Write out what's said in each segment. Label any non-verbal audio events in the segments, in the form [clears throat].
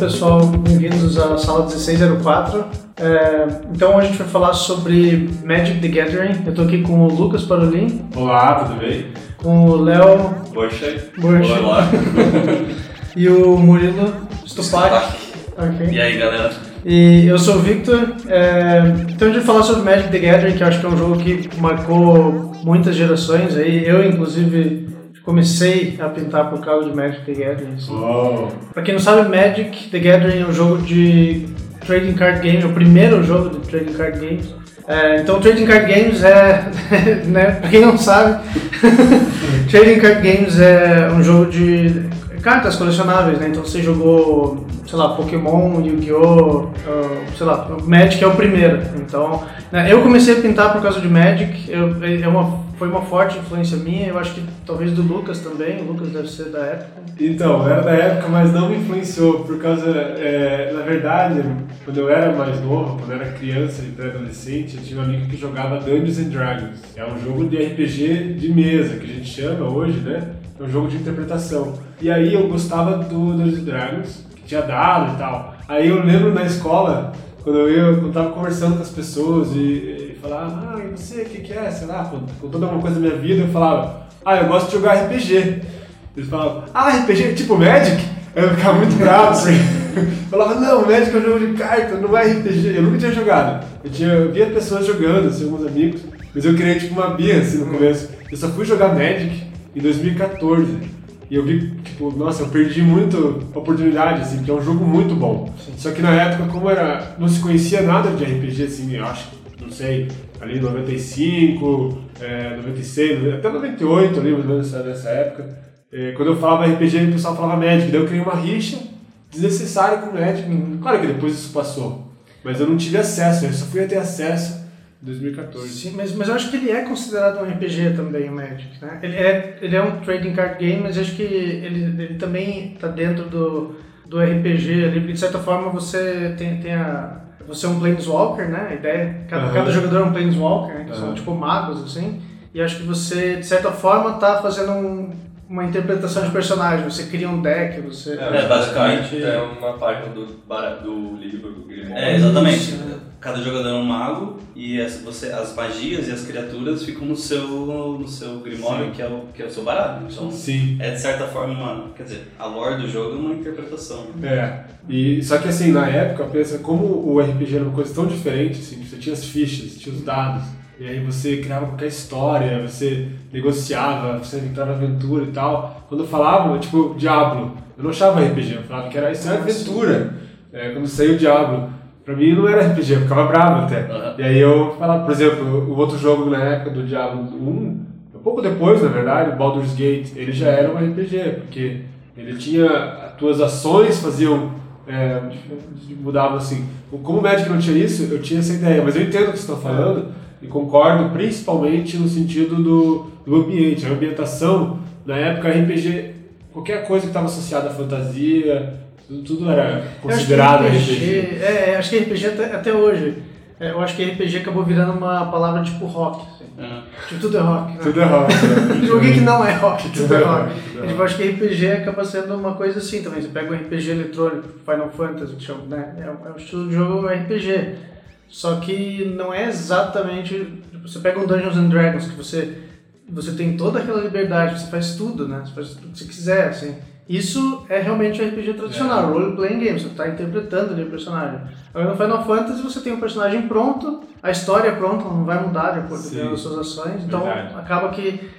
pessoal, bem-vindos à sala 1604. É, então hoje a gente vai falar sobre Magic the Gathering. Eu tô aqui com o Lucas Parolin. Olá, tudo bem? Com o Léo Borchay. Borchay. Olá. [laughs] e o Murilo Stupak. Okay. E aí, galera? E eu sou o Victor. É, então a gente vai falar sobre Magic the Gathering, que eu acho que é um jogo que marcou muitas gerações. Aí eu, inclusive, comecei a pintar por causa de Magic the Gathering. Assim. Oh. Pra quem não sabe, Magic the Gathering é um jogo de trading card game, é o primeiro jogo de trading card games. É, então, trading card games é, [laughs] né, pra quem não sabe, [laughs] trading card games é um jogo de cartas colecionáveis, né? Então você jogou, sei lá, Pokémon, Yu-Gi-Oh!, uh, sei lá, Magic é o primeiro. Então, né, eu comecei a pintar por causa de Magic, eu, é uma, foi uma forte influência minha, eu acho que talvez do Lucas também, o Lucas deve ser da época. Então, era da época, mas não me influenciou, por causa, é, na verdade, quando eu era mais novo, quando eu era criança e pré-adolescente, eu tinha um amigo que jogava Dungeons and Dragons. É um jogo de RPG de mesa, que a gente chama hoje, né? É um jogo de interpretação. E aí eu gostava do Dungeons Dragons, que tinha dado e tal. Aí eu lembro na escola, quando eu, ia, eu tava conversando com as pessoas e, e falava, ah, e você, o que, que é? Sei lá, contando alguma coisa da minha vida, eu falava, ah, eu gosto de jogar RPG. Eles falavam, ah, RPG tipo Magic? Eu ficava muito bravo, assim. [laughs] falava, não, Magic é um jogo de carta, não é RPG. Eu nunca tinha jogado. Eu, tinha, eu via pessoas jogando, assim, alguns amigos, mas eu criei tipo uma bia, assim, no começo. Eu só fui jogar Magic em 2014. E eu vi, tipo, nossa, eu perdi muito oportunidade, assim, porque é um jogo muito bom. Sim. Só que na época, como era, não se conhecia nada de RPG, assim, eu acho, não sei, ali 95, é, 96, até 98 ali, mais ou menos nessa época. É, quando eu falava RPG, o pessoal falava Magic, daí eu criei uma rixa desnecessária com o Magic. Claro que depois isso passou, mas eu não tive acesso, eu só fui ter acesso 2014. Sim, mas, mas eu acho que ele é considerado um RPG também, o Magic, né? Ele é, ele é um trading card game, mas acho que ele, ele também está dentro do, do RPG ali, porque de certa forma você tem, tem a... Você é um Planeswalker, né? A ideia, cada, uhum. cada jogador é um Planeswalker, né? Que uhum. são tipo magos, assim. E acho que você, de certa forma, está fazendo um, uma interpretação de personagem, você cria um deck, você... É, basicamente é uma página do, do livro do Grimório. É, exatamente. Cada jogador é um mago e as, você, as magias e as criaturas ficam no seu, no seu Grimório, que é, o, que é o seu baralho. Então, Sim. é de certa forma uma... Quer dizer, a lore do jogo é uma interpretação. É, e, só que assim, na época, pensa como o RPG era uma coisa tão diferente, assim, você tinha as fichas, tinha os dados, e aí você criava qualquer história, você negociava, você entrava aventura e tal. Quando falavam, tipo, Diablo, eu não achava RPG, eu falava que era isso é aventura. É, quando saiu o Diablo, pra mim não era RPG, eu ficava bravo até. Uhum. E aí eu falava, por exemplo, o outro jogo na época do Diablo 1, pouco depois, na verdade, o Baldur's Gate, ele já era um RPG, porque ele tinha, as tuas ações faziam é, mudavam assim. Como o Magic não tinha isso, eu tinha essa ideia, mas eu entendo o que você está falando e concordo principalmente no sentido do, do ambiente, a ambientação. Na época, RPG, qualquer coisa que estava associada à fantasia, tudo, tudo era considerado RPG, RPG. É, acho que RPG até, até hoje. É, eu acho que RPG acabou virando uma palavra tipo rock. Assim. Uhum. Tipo, tudo é rock. Né? Tudo é rock. Né? [laughs] Jogo que não é rock, tudo, tudo é rock. É tipo, acho que RPG acaba sendo uma coisa assim também. Você pega um RPG eletrônico, Final Fantasy, que chama, né? É um, é um estilo de jogo RPG. Só que não é exatamente. Tipo, você pega um Dungeons and Dragons que você, você tem toda aquela liberdade, você faz tudo, né? Você faz tudo que você quiser, assim. Isso é realmente um RPG tradicional, é. role playing game, você está interpretando ali o personagem. Agora no Final Fantasy você tem um personagem pronto, a história é pronta, não vai mudar de acordo com as suas ações, então Verdade. acaba que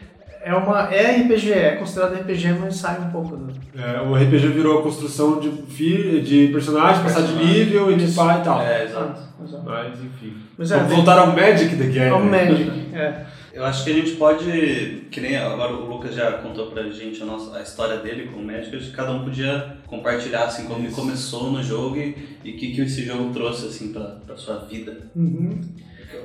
é uma é RPG, é considerado RPG, mas sai um pouco do. É, o RPG virou a construção de, de personagem, passar de nível e de pai e tal. É, exato. exato. Mas enfim. Mas é, Vamos voltar ao Magic da Game. Ao Magic, é. Eu acho que a gente pode, que nem agora o Lucas já contou pra gente a, nossa, a história dele com o Magic, acho que cada um podia compartilhar assim como Isso. começou no jogo e o que, que esse jogo trouxe assim pra, pra sua vida. Uhum.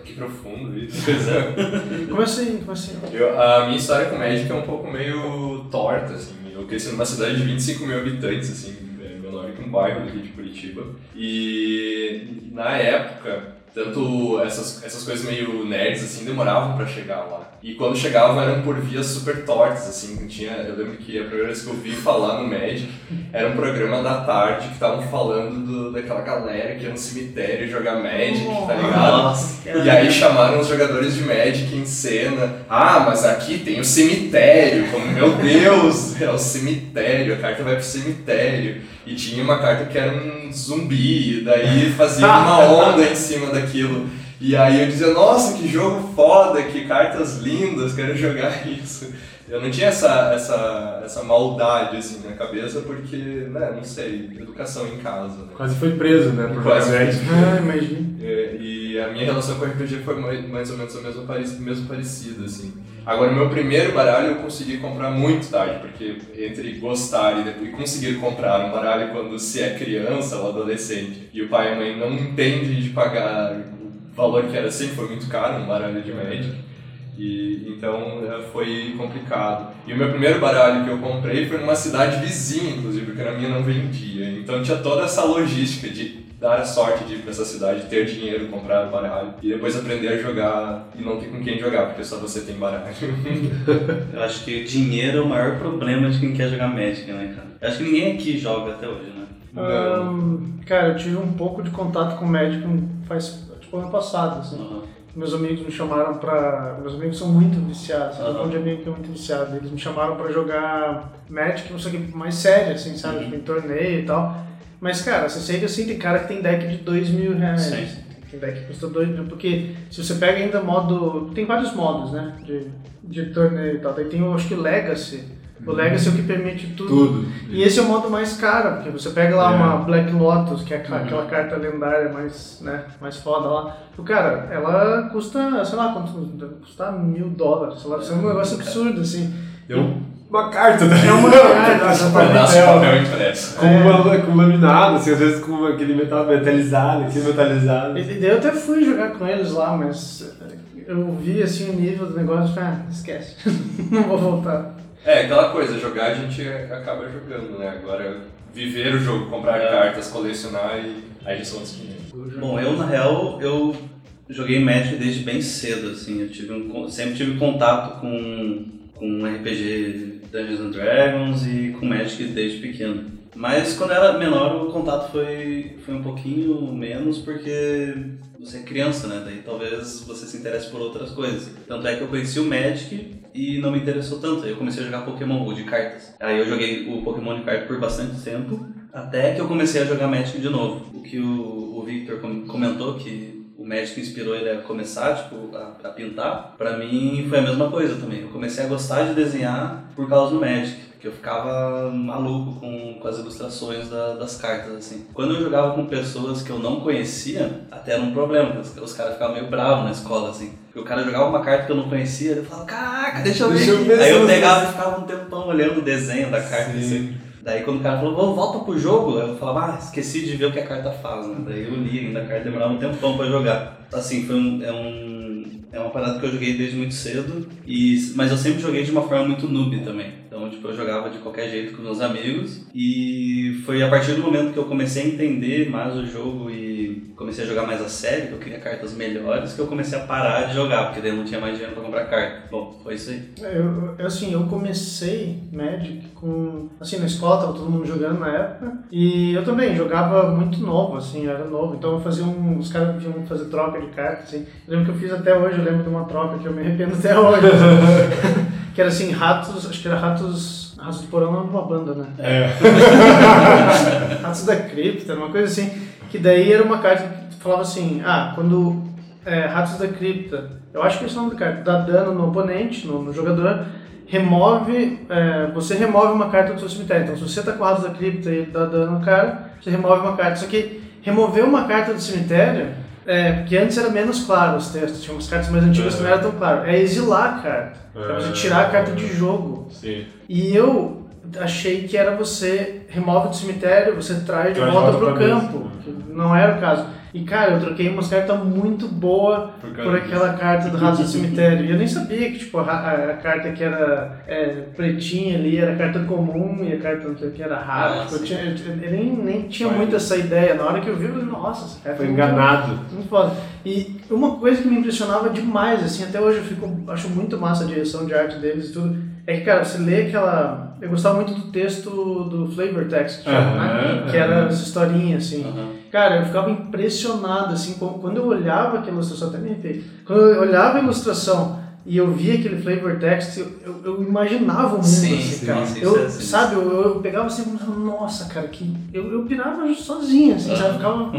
Que profundo isso. Pois é. como assim? Como assim? Eu, a minha história com Magic é um pouco meio torta, assim. Eu cresci numa cidade de 25 mil habitantes, assim, é menor que um bairro aqui de Curitiba. E na época Tanto essas, essas coisas meio nerds, assim, demoravam para chegar lá. E quando chegavam eram por vias super tortas, assim, tinha... Eu lembro que a primeira vez que eu vi falar no Magic era um programa da tarde que estavam falando do, daquela galera que ia no cemitério jogar Magic, tá ligado? Nossa, e aí chamaram os jogadores de Magic em cena. Ah, mas aqui tem o cemitério. Como, meu Deus, é o cemitério, a carta vai pro cemitério. E tinha uma carta que era um zumbi, e daí fazia uma [laughs] onda em cima daquilo. E aí eu dizia, nossa, que jogo foda, que cartas lindas, quero jogar [laughs] isso. Eu não tinha essa, essa, essa maldade assim na cabeça porque, né, não sei, educação em casa. Né? Quase foi preso, né, por Quase [laughs] ah, imagina. É, e a minha relação com o RPG foi mais ou menos a mesma, mesmo parecida, assim. Agora, o meu primeiro baralho eu consegui comprar muito tarde, porque entre gostar e, depois, conseguir comprar um baralho quando se é criança ou adolescente e o pai e a mãe não entendem de pagar o valor que era sempre foi muito caro, um baralho de Magic, e, então é, foi complicado. E o meu primeiro baralho que eu comprei foi numa cidade vizinha, inclusive, porque na minha não vendia. Então tinha toda essa logística de dar a sorte de ir para essa cidade, ter dinheiro, comprar baralho e depois aprender a jogar e não ter com quem jogar, porque só você tem baralho. [laughs] eu acho que dinheiro é o maior problema de quem quer jogar Magic, né, cara? Eu acho que ninguém aqui joga até hoje, né? Um, cara, eu tive um pouco de contato com Magic faz, tipo, ano passado, assim. Uhum meus amigos me chamaram pra. Meus amigos são muito viciados, uhum. um de amigo que é muito viciado. Eles me chamaram pra jogar Magic, só que mais sério, assim, sabe? Uhum. Tipo, em torneio e tal. Mas, cara, você sei que assim, tem cara que tem deck de dois mil reais. Sim. Tem deck que custa dois mil, porque se você pega ainda modo. Tem vários modos, né? De, de torneio e tal. Daí tem, eu acho que Legacy o Legacy é o que permite tudo. tudo. E esse é o modo mais caro, porque você pega lá é. uma Black Lotus, que é aquela uhum. carta lendária mais, né, mais foda lá. O cara, ela custa, sei lá, quanto custa mil dólares, sei lá, é um negócio absurdo, assim. Eu, uma carta, né? É uma carta, pedaço de papel impresso. Com, uma, com laminado, assim, às vezes com aquele metal metalizado, aquele metalizado. E, eu até fui jogar com eles lá, mas eu vi assim o nível do negócio e falei, ah, esquece, [laughs] não vou voltar. É, aquela coisa, jogar a gente acaba jogando, né? Agora, viver o jogo, comprar é. cartas, colecionar e aí são outros 500. Bom, eu na real, eu joguei Magic desde bem cedo, assim. Eu tive um, sempre tive contato com, com RPG Dungeons and Dragons e com Magic desde pequeno. Mas quando eu era menor o contato foi, foi um pouquinho menos porque você é criança, né? Daí talvez você se interesse por outras coisas. Tanto é que eu conheci o Magic e não me interessou tanto. Eu comecei a jogar Pokémon Go de cartas. Aí eu joguei o Pokémon de cartas por bastante tempo, até que eu comecei a jogar Magic de novo. O que o, o Victor comentou que o Magic inspirou ele a começar, tipo, a, a pintar, para mim foi a mesma coisa também. Eu comecei a gostar de desenhar por causa do Magic eu ficava maluco com, com as ilustrações da, das cartas, assim. Quando eu jogava com pessoas que eu não conhecia, até era um problema, os, os caras ficavam meio bravos na escola, assim. Porque o cara jogava uma carta que eu não conhecia, eu falava, caraca, deixa eu ver. Deixa eu ver Aí eu pegava e ficava um tempão olhando o desenho da carta, Sim. assim. Daí quando o cara falou, volta pro jogo, eu falava, ah, esqueci de ver o que a carta faz, né? Daí eu li ainda a carta, demorava um tempão pra jogar. Assim, foi um, é um é uma parada que eu joguei desde muito cedo, e, mas eu sempre joguei de uma forma muito noob também. Então, tipo, eu jogava de qualquer jeito com meus amigos, e foi a partir do momento que eu comecei a entender mais o jogo e comecei a jogar mais a sério, que eu queria cartas melhores, que eu comecei a parar de jogar, porque daí eu não tinha mais dinheiro pra comprar carta. Bom, foi isso aí. É, eu, eu, assim, eu comecei Magic com... Assim, na escola tava todo mundo jogando na época, e eu também jogava muito novo, assim, era novo, então eu fazia um... Os caras pediam fazer troca de cartas, assim. Eu lembro que eu fiz até hoje, eu lembro de uma troca que eu me arrependo até hoje. [laughs] que era assim, ratos, acho que era ratos... Ratos do Porão era uma banda, né? É. [laughs] ratos da Cripta, uma coisa assim. Que daí era uma carta que falava assim, ah, quando é, Ratos da Cripta, eu acho que esse é o nome da carta, dá dano no oponente, no, no jogador, remove, é, você remove uma carta do seu cemitério. Então se você tá com Ratos da Cripta e dá dano no cara, você remove uma carta. Só que remover uma carta do cemitério, é, porque antes era menos claro os textos, tinha umas cartas mais antigas que não era tão claro. É exilar a carta, é você tirar a carta de jogo. Sim. E eu achei que era você remove do cemitério, você traz de volta pro campo. Não era o caso. E cara, eu troquei umas cartas muito boa por, por aquela disso. carta do Rato do Cemitério. E eu nem sabia que tipo, a, a, a carta que era é, pretinha ali era carta comum e a carta não sei o que era rara. Tipo, eu, tinha, eu, eu, nem, nem tinha Foi. muito essa ideia. Na hora que eu vi, eu falei, nossa, essa carta foi enganado. Muito, muito foda. E uma coisa que me impressionava demais, assim, até hoje eu fico, acho muito massa a direção de arte deles e tudo, é que, cara, você lê aquela... Eu gostava muito do texto do Flavor Text, uh -huh, né? Que era essa historinha, assim. Uh -huh. Cara, eu ficava impressionado, assim, quando eu olhava aquela ilustração, até me quando eu olhava a ilustração e eu via aquele flavor text, eu, eu, imaginava o mundo sim, assim, sim, cara. Sim, eu, sim, sabe, eu, eu pegava assim e falava, nossa, cara, que. Eu, eu pirava sozinho, assim, sabe? Ficava.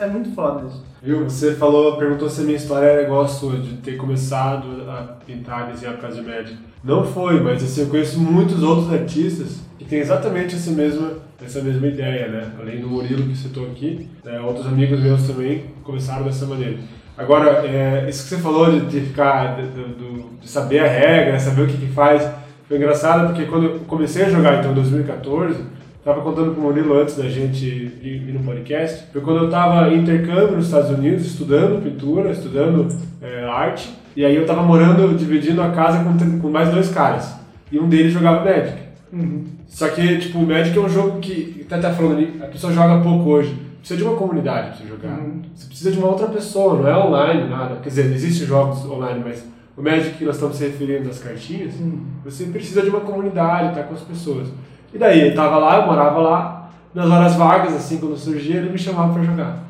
É muito foda isso. Viu? Você falou, perguntou se a minha história era igual a sua, de ter começado a pintar e a casa de média. Não foi, mas assim, eu conheço muitos outros artistas que têm exatamente essa mesma, essa mesma ideia, né? Além do Murilo que citou aqui, né? outros amigos meus também começaram dessa maneira. Agora, é, isso que você falou de, de ficar, de, de, de, saber a regra, saber o que, que faz, foi engraçado porque quando eu comecei a jogar então, em 2014, estava contando com o Murilo antes da gente ir, ir no podcast, foi quando eu estava em intercâmbio nos Estados Unidos, estudando pintura, estudando é, arte, e aí eu estava morando, dividindo a casa com, com mais dois caras, e um deles jogava Magic. Uhum. Só que, tipo, o Magic é um jogo que, até tá falando ali, a pessoa joga pouco hoje precisa de uma comunidade para você jogar. Uhum. Você precisa de uma outra pessoa, não é online, nada. Quer dizer, existem jogos online, mas o Magic que nós estamos se referindo das cartinhas, uhum. você precisa de uma comunidade, tá com as pessoas. E daí, ele estava lá, eu morava lá, nas horas vagas, assim, quando surgia, ele me chamava para jogar.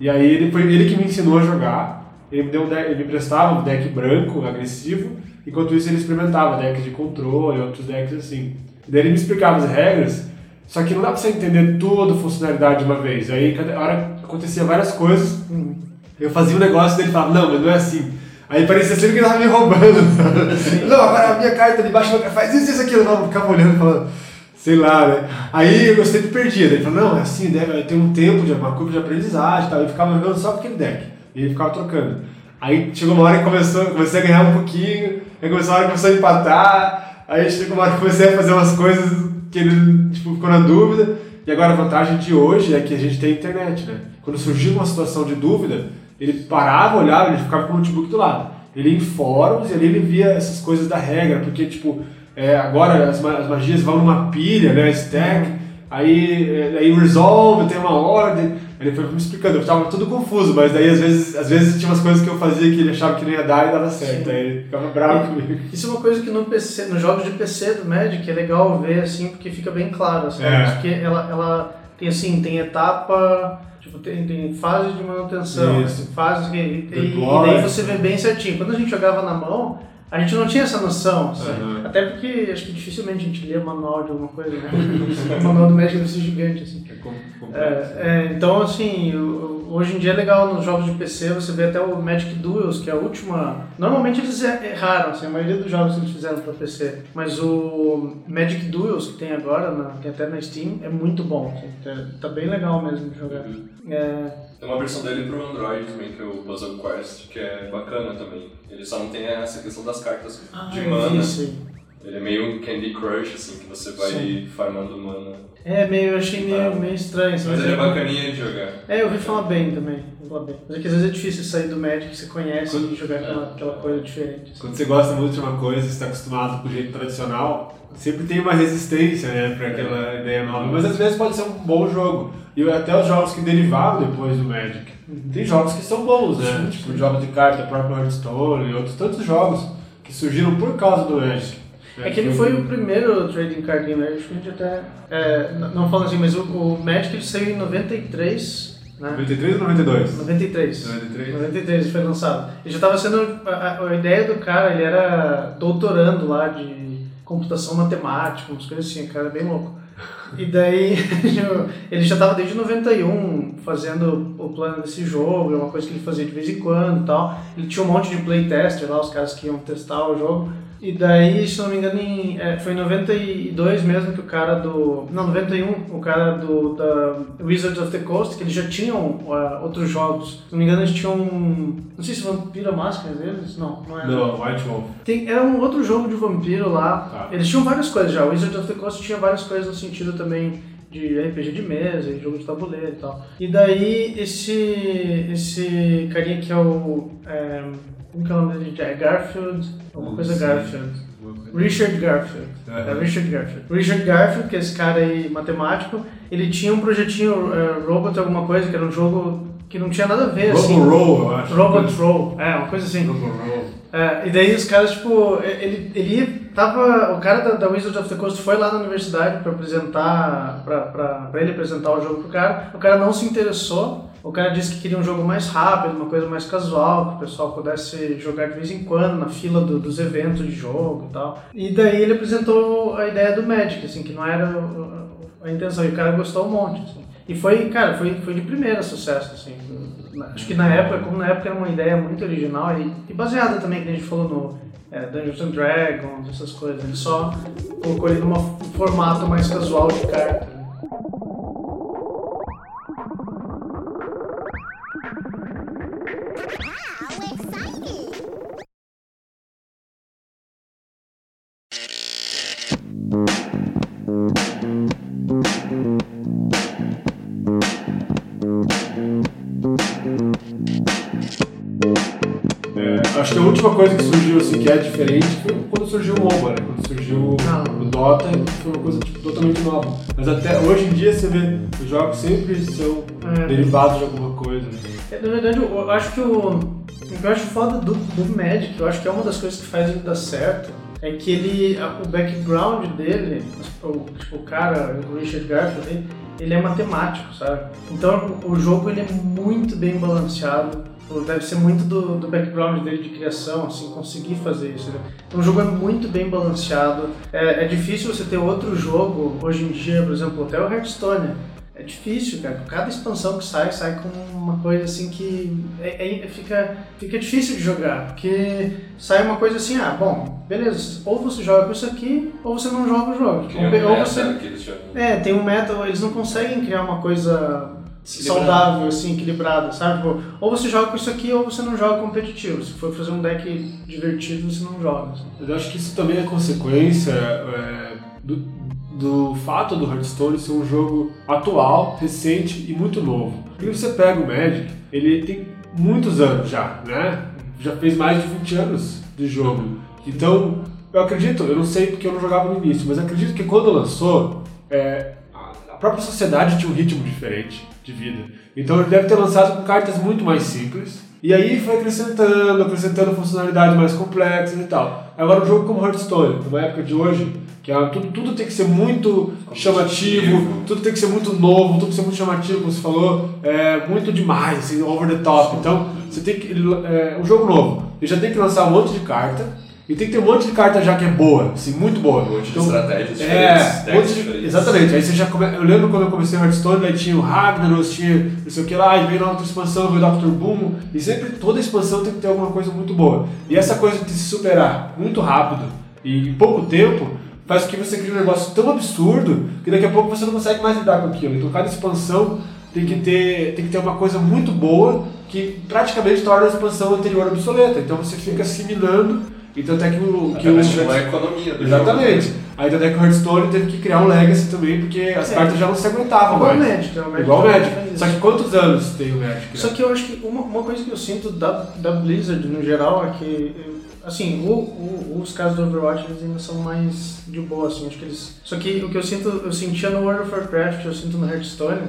E aí ele foi ele que me ensinou a jogar. Ele me, deu um deck, ele me prestava um deck branco, agressivo, enquanto isso ele experimentava decks de controle, outros decks assim. E daí ele me explicava as regras só que não dá pra você entender toda a funcionalidade de uma vez. Aí, cada hora acontecia várias coisas, eu fazia um negócio e ele falava, não, mas não é assim. Aí parecia sempre que ele tava me roubando. não, agora a minha carta de baixo faz isso, isso, aquilo. Não, ficava olhando falando, sei lá, né? Aí eu sempre perdia. Ele falou, não, é assim, deve ter um tempo de uma curva de aprendizagem e tal. E ficava jogando só aquele deck. E ele ficava trocando. Aí chegou uma hora que começou, comecei a ganhar um pouquinho, aí começou uma hora que começou a empatar, aí chegou uma hora que comecei a fazer umas coisas que ele tipo, ficou na dúvida. E agora a vantagem de hoje é que a gente tem internet, né? Quando surgiu uma situação de dúvida, ele parava, olhava, ele ficava com o notebook do lado. Ele ia em fóruns e ali ele via essas coisas da regra, porque, tipo, é, agora as, as magias vão numa pilha, né? Stack, aí, é, aí resolve, tem uma ordem. Ele foi me explicando, eu estava tudo confuso, mas daí às vezes, às vezes tinha umas coisas que eu fazia que ele achava que não ia dar e dava certo. Aí ele ficava bravo comigo. Isso é uma coisa que no PC, nos jogos de PC do Magic é legal ver assim, porque fica bem claro, sabe? É. Porque ela, ela tem assim, tem etapa. Tipo, tem, tem fase de manutenção, Isso. fase que, e, e, daí você vê bem certinho. Quando a gente jogava na mão, a gente não tinha essa noção, assim. uhum. até porque acho que dificilmente a gente lia manual de alguma coisa, né? o [laughs] manual do médico deve ser gigante, assim. É, é, é, então, assim, hoje em dia é legal nos jogos de PC, você vê até o Magic Duels, que é a última... Normalmente eles erraram, assim, a maioria dos jogos eles fizeram para PC, mas o Magic Duels que tem agora, na, tem até na Steam, é muito bom, assim, tá, tá bem legal mesmo de jogar. Uhum. É, tem uma versão dele pro Android também, que é o Puzzle Quest, que é bacana também. Ele só não tem essa questão das cartas ah, de mana. Ele é meio Candy Crush, assim, que você vai sim. farmando mana. É, meio, eu achei meio, meio estranho. Assim, mas ele é bacaninha de jogar. É, eu ouvi falar bem também. Bem. Mas é que às vezes é difícil sair do Magic que você conhece Quando, e jogar aquela, é. aquela coisa diferente. Assim. Quando você gosta muito de uma coisa, você está acostumado com o jeito tradicional, sempre tem uma resistência, né, para aquela é. ideia nova. Mas às vezes pode ser um bom jogo. E até os jogos que derivaram depois do Magic. Tem jogos que são bons, né? Sim, tipo, jogos de carta, próprio Hearthstone e outros tantos jogos que surgiram por causa do Magic. É que ele foi o primeiro trading card game, acho que a gente até. É, não falando assim, mas o, o Magic ele saiu em 93. Né? 93 ou 92? 93. 93. 93 foi lançado. Ele já estava sendo. A, a, ideia do cara, ele era doutorando lá de computação matemática, umas coisas assim, o cara é bem louco. E daí [laughs] ele já estava desde 91 fazendo o plano desse jogo, é uma coisa que ele fazia de vez em quando e tal. Ele tinha um monte de playtester lá, os caras que iam testar o jogo. E daí, se não me engano, em, é, foi em 92 mesmo que o cara do. Não, 91, o cara do da Wizards of the Coast, que eles já tinham uh, outros jogos. Se não me engano, eles tinham. Não sei se Vampiro Máscara deles? Não, não era. Não, White Wolf. Tem, era um outro jogo de vampiro lá. Tá. Eles tinham várias coisas já. O Wizards of the Coast tinha várias coisas no sentido também de RPG de mesa e jogo de tabuleiro e tal. E daí, esse, esse carinha que é o. É, como que é o nome dele? É Garfield? Alguma coisa Garfield. Richard Garfield. É Richard Garfield. Richard Garfield, que é esse cara aí matemático, ele tinha um projetinho uh, Robot alguma coisa, que era um jogo que não tinha nada a ver, Robo assim. Roll, eu acho. Robot Roll, é, uma coisa assim. Robo Roll. É, e daí os caras, tipo, ele, ele tava. O cara da, da Wizards of the Coast foi lá na universidade pra apresentar. Pra, pra, pra ele apresentar o jogo pro cara. O cara não se interessou. O cara disse que queria um jogo mais rápido, uma coisa mais casual, que o pessoal pudesse jogar de vez em quando na fila do- dos eventos de jogo e tal. E daí ele apresentou a ideia do Magic, assim, que não era a intenção. E o cara gostou um monte, assim. E foi, cara, foi, foi de primeira sucesso, assim. Acho que na época, como na época era uma ideia muito original e, e baseada também, que a gente falou no é, Dungeons and Dragons, essas coisas. Ele só colocou ele num formato mais casual de carta. Acho que a última coisa que surgiu assim que é diferente foi quando surgiu o MOBA, né? Quando surgiu Ah. o Dota, foi uma coisa tipo, totalmente nova. Mas até hoje em dia você vê, os jogos sempre são É. derivados de alguma coisa. Né? É, Na verdade, eu acho que o, o que eu acho foda do, do Magic, eu acho que é uma das coisas que faz ele dar certo, é que ele, o background dele, o, tipo, o cara, o Richard Garfield, ele, ele é matemático, sabe? Então o jogo ele é muito bem balanceado, deve ser muito do, do background dele de criação, assim, conseguir fazer isso. Né? Então o jogo é muito bem balanceado, é, é difícil você ter outro jogo, hoje em dia, por exemplo, até o Hearthstone, é difícil, cara. Cada expansão que sai, sai com uma coisa assim que é, é- fica, fica difícil de jogar. Porque sai uma coisa assim, ah, bom, beleza, ou você joga com isso aqui, ou você não joga o jogo. Cria um Ou, ou você. chamam. É, tem um meta, eles não conseguem criar uma coisa. Saudável, assim, equilibrada, sabe? Tipo, ou você joga com isso aqui, ou você não joga competitivo. Se for fazer um deck divertido, você não joga. assim. Eu acho que isso também é consequência é, do, do fato do Hearthstone ser um jogo atual, recente e muito novo. Porque você pega o Magic, ele tem muitos anos já, né? Já fez mais de 20 anos de jogo. Então, eu acredito, eu não sei porque eu não jogava no início, mas acredito que quando lançou, é, a- a própria sociedade tinha um ritmo diferente de vida. Então ele deve ter lançado com cartas muito mais simples. E aí foi acrescentando, acrescentando funcionalidades mais complexas e tal. Agora um jogo como Hearthstone, numa época de hoje, que é, tudo, tudo tem que ser muito chamativo, tudo tem que ser muito novo, tudo tem que ser muito chamativo, como você falou, é, muito demais, assim, over the top. Então, você tem que. É, um jogo novo, ele já tem que lançar um monte de carta, e tem que ter um monte de carta já que é boa, assim, muito boa. Um monte de Então, estratégias é, diferentes, um monte de- exatamente. Aí você já come... Eu lembro quando eu comecei o Hearthstone, daí tinha o Ragnaros, tinha não sei o que lá, e veio na outra expansão, veio o Dr. Boom, e sempre toda expansão tem que ter alguma coisa muito boa. E essa coisa de se superar muito rápido e em pouco tempo faz com que você crie um negócio tão absurdo que daqui a pouco você não consegue mais lidar com aquilo. Então cada expansão tem que ter, tem que ter uma coisa muito boa que praticamente torna a expansão anterior obsoleta. Então você fica assimilando. Então até que o. Que o mesmo a economia do Exatamente. jogo. Aí até que o Hearthstone teve que criar um legacy também, porque as É. cartas já não se aguentavam Igual o mais. Magic, né? O Magic Igual o Magic. Só que quantos anos tem o Magic? né? Só que eu acho que uma, uma coisa que eu sinto da, da Blizzard no geral é que, assim, o, o- os casos do Overwatch eles ainda são mais de boa, assim, acho que eles... Só que o que eu sinto, eu sentia no World of Warcraft, eu sinto no Hearthstone,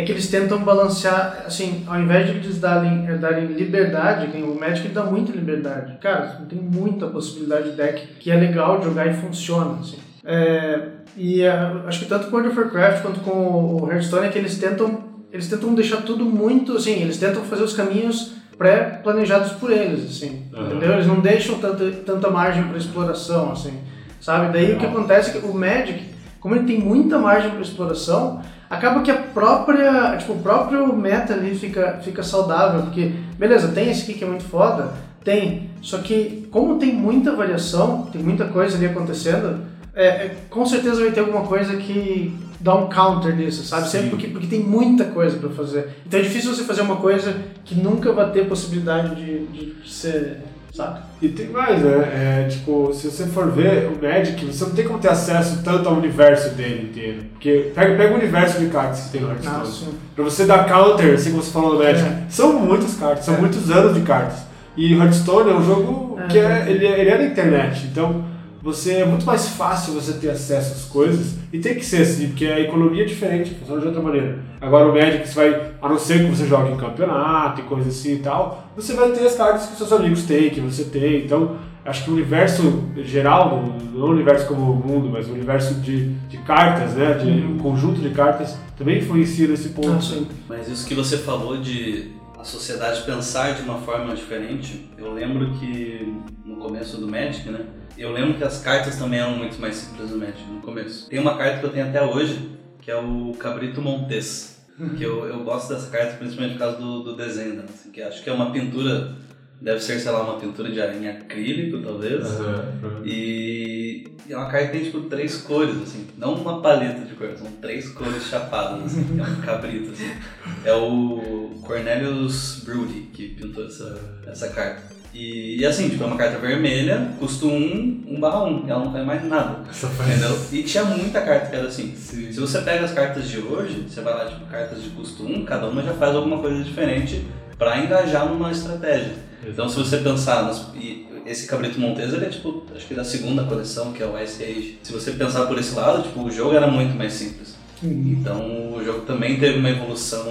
é que eles tentam balancear, assim, ao invés de eles darem, eh, darem liberdade, que o Magic dá muita liberdade. Cara, tem muita possibilidade de deck que é legal de jogar e funciona, assim. É, e eh, acho que tanto com World of Warcraft quanto com o Hearthstone é que eles tentam, eles tentam deixar tudo muito, assim, eles tentam fazer os caminhos pré-planejados por eles, assim, Aham. entendeu? Eles não deixam tanta, tanta margem para exploração, assim, sabe? Daí o que acontece é que o Magic, como ele tem muita margem para exploração, acaba que a própria, tipo, o próprio meta ali fica, fica saudável, porque, beleza, tem esse aqui que é muito foda, tem, só que como tem muita variação, tem muita coisa ali acontecendo, é, é, com certeza vai ter alguma coisa que dá um counter nisso, sabe? Sempre porque, porque tem muita coisa para fazer. Então é difícil você fazer uma coisa que nunca vai ter possibilidade de, de ser, sabe? E tem mais, né? É, tipo, se você for ver o Magic, você não tem como ter acesso tanto ao universo dele inteiro. Porque pega, pega o universo de cartas que tem no Hearthstone. Ah. Pra você dar counter, assim como você falou no Magic, É. são muitas cartas, são É. muitos anos de cartas. E Hearthstone é um jogo É. que é, ele, é- ele é da internet, então você é muito mais fácil você ter acesso às coisas e tem que ser assim, porque a economia é diferente, funciona de outra maneira. Agora o Magic você vai, a não ser que você jogue em campeonato e coisa assim e tal, você vai ter as cartas que seus amigos têm, que você tem, então acho que o universo geral, não o universo como o mundo, mas o universo de, de cartas, né, de um conjunto de cartas, também influencia nesse ponto. Ah, mas isso que você falou de a sociedade pensar de uma forma diferente, eu lembro que no começo do Magic, né, eu lembro que as cartas também eram muito mais simples no Magic no começo. Tem uma carta que eu tenho até hoje, que é o Cabrito Montes. Que eu, eu gosto dessa carta principalmente por causa do, do desenho dela, assim, que acho que é uma pintura Deve ser, sei lá, uma pintura de em acrílico, talvez. Uhum, E, e é uma carta que tem, tipo, três cores, assim. Não uma paleta de cores, são três cores chapadas, assim. é um cabrito, assim. É o Cornelius Brody que pintou essa, essa carta. E, e, assim, tipo, é uma carta vermelha, custa um, um barra um, ela não faz mais nada. Entendeu? E tinha muita carta que era assim. Sim. Se você pega as cartas de hoje, você vai lá, tipo, cartas de custo um, cada uma já faz alguma coisa diferente para engajar numa estratégia. Então, se você pensar, nos, esse Cabrito Montes, ele é tipo, acho que da segunda coleção, que é o Ice Age. Se você pensar por esse lado, tipo, o jogo era muito mais simples. Uhum. Então, o jogo também teve uma evolução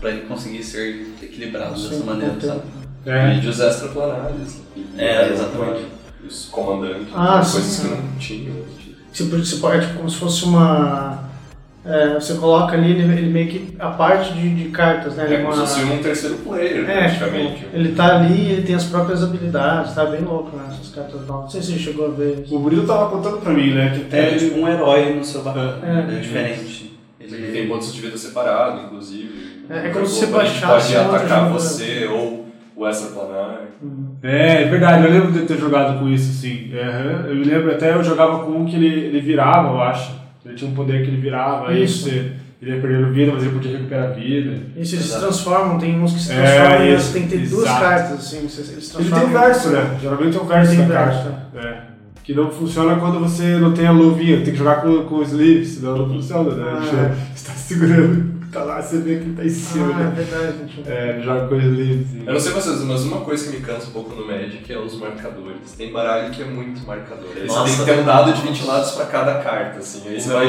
para ele conseguir ser equilibrado Sim, dessa maneira, sabe? É. Vídeos extraplanares. É, exatamente. Os comandantes, ah, coisas sim, que não tinham. Tipo, tipo, é tipo como se fosse uma é, você coloca ali, ele, ele, meio que a parte de, de cartas, né? É como uma... se fosse um terceiro player, é, praticamente. Tipo, ele tá ali ele tem as próprias habilidades, tá bem louco, né? Essas cartas novas. Não sei se você chegou a ver. O Murilo tava contando pra mim, né? Que tem é, tipo um herói no seu barco. É, é, diferente. Ele, ele tem pontos de vida separado, inclusive. É, é como se você baixasse. Pode atacar você ou o extraplanar. Uhum. É, é verdade, eu lembro de ter jogado com isso, sim. Uhum. Eu me lembro até eu jogava com um que ele, ele virava, eu acho. Ele tinha um poder que ele virava, isso. aí você, ele ia perdendo vida, mas ele podia recuperar a vida. Isso, eles se transformam, tem uns que se é, transformam, é, isso, tem que ter exato. duas cartas, assim, eles se transformam. Ele tem um verso, né? Geralmente é um verso da carta. É. Que não funciona quando você não tem a luvinha, tem que jogar com, com o sleeve, senão não funciona, né? Ah. [laughs] Você está segurando tá lá, você vê que ele tá em cima. Ah, é verdade. É, ele joga coisa livre. Assim. Eu não sei vocês, mas uma coisa que me cansa um pouco no Magic é os marcadores. Tem baralho que é muito marcador. Aí você tem que ter um dado de 20 lados pra cada carta, assim. Aí você vai.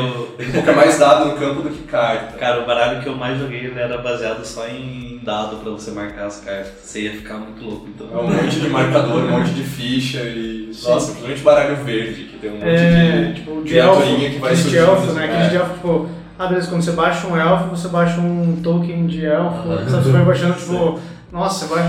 Colocar mais dado no campo do que carta. Cara, o baralho que eu mais joguei ele era baseado só em dado pra você marcar as cartas. Você ia ficar muito louco. Então. É um monte de marcador, um monte de ficha e. Sim. Nossa, principalmente baralho verde, que tem um monte é, de tipo, criaturinha que vai surgindo. De elfo, né? Aquele é. de elfo, tipo ah, beleza, quando você baixa um elfo, você baixa um token de elfo, uhum. você vai baixando, tipo, nossa, vai,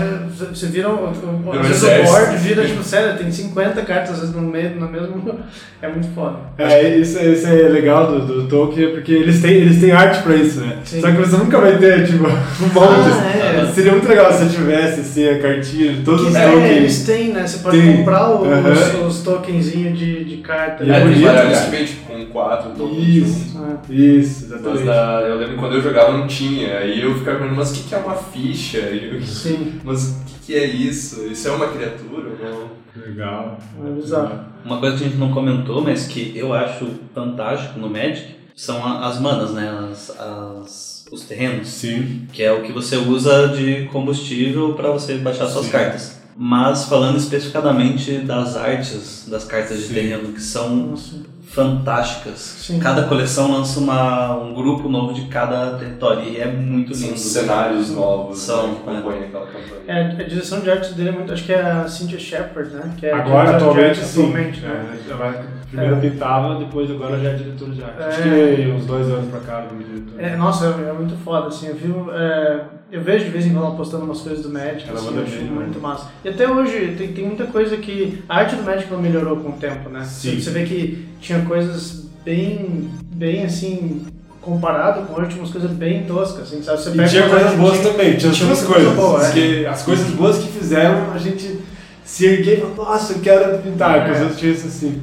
você vira um, às vezes o board vira, tipo, sério, tem 50 cartas às vezes no, meio, no mesmo. [laughs] É muito foda. É, isso, isso é legal do, do Tolkien, porque eles têm, eles têm arte pra isso, né? Sim. Só que você nunca vai ter, tipo, [laughs] um monte. Ah, é. Seria muito legal se você tivesse, assim, a cartinha de todos que, os é, tokens. eles têm, né? Você pode tem. comprar os, uhum. os tokenzinhos de, de carta. E é, bonito, vem, tipo, com quatro tokens Isso, juntos. isso, exatamente. Mas na, eu lembro quando eu jogava não tinha, aí eu ficava perguntando, mas o que, que é uma ficha? [laughs] Eu, Sim. Mas o que, que, é isso? Isso é uma criatura ou não? Legal. É bizarro. Uma coisa que a gente não comentou, mas que eu acho fantástico no Magic, são as manas, né? As, as, os terrenos. Sim. Que é o que você usa de combustível para você baixar suas Sim. cartas. Mas falando especificadamente das artes das cartas de Sim. terreno, que são Nossa fantásticas. Sim. Cada coleção lança uma, um grupo novo de cada território e é muito lindo. São cenários novos São, né, que compõem é. aquela campanha. É, a direção de arte dele é muito. Acho que é a Cynthia Shepard, né? Que é agora, atualmente, sim. Atualmente, né? É, primeiro é. pintava, depois agora já é diretor de arte. É. Acho que uns dois anos pra cá como diretor. É, nossa, é, é, muito foda, assim. Eu, vi, é, eu vejo de vez em quando ela postando umas coisas do Magic, ela assim, eu acho muito massa. E até hoje tem, tem muita coisa que. A arte do Magic melhorou com o tempo, né? Sim. Você vê que tinha coisas bem, bem assim, comparado com hoje, tinha umas coisas bem toscas, assim, sabe? Você e tinha coisas boas tinha, também, tinha, tinha outras coisas. Boa, é. As coisas boas que fizeram, a gente se ergueu e falou, nossa, eu quero pintar, é. outros tinham isso assim.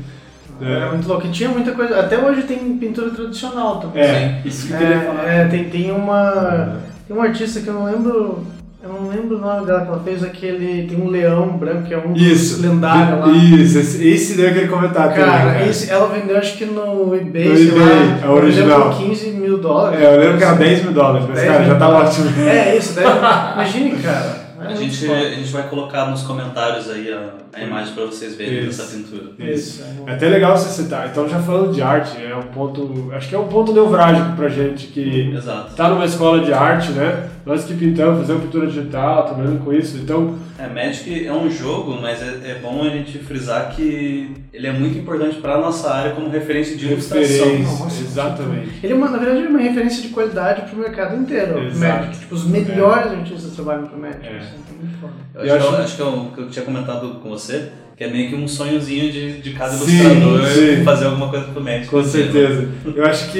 É. Era muito louco. E tinha muita coisa. Até hoje tem pintura tradicional também. É, isso que eu queria é, falar. É, tem, tem uma. Tem uma artista que eu não lembro eu não lembro o nome dela que ela fez, aquele. Tem um leão branco que é um isso, dos lendários lá. Isso, esse, esse daí eu queria comentar cara, também. Cara, esse, ela vendeu acho que no eBay, no eBay, lá, a original. por 15 mil dólares. É, eu lembro que era 10 mil dólares, mas cara, já tá ótimo. É, isso, daí, imagine, cara. a, gente, a gente vai colocar nos comentários aí a, a imagem para vocês verem Isso. essa pintura. Isso. É até legal você citar. Então, já falando de arte, é um ponto. Acho que é um ponto nevrálgico pra gente que Exato. tá numa escola de arte, né? Nós que pintamos, fazemos pintura digital, trabalhando com isso. Então, É, Magic é um jogo, mas é, é bom a gente frisar que ele é muito importante para nossa área como referência de ilustração. referência. Nossa, Exatamente. Ele é uma, na verdade, ele é uma referência de qualidade pro mercado inteiro. o Exato. Magic. Tipo, os melhores artistas trabalham pro Magic. É. Assim, é muito foda. Eu Eu acho, que eu, acho- acho que eu, que eu tinha comentado com você, que é meio que um sonhozinho de, de cada Sim, ilustrador sim. fazer alguma coisa pro Magic. Com certeza. Eu acho que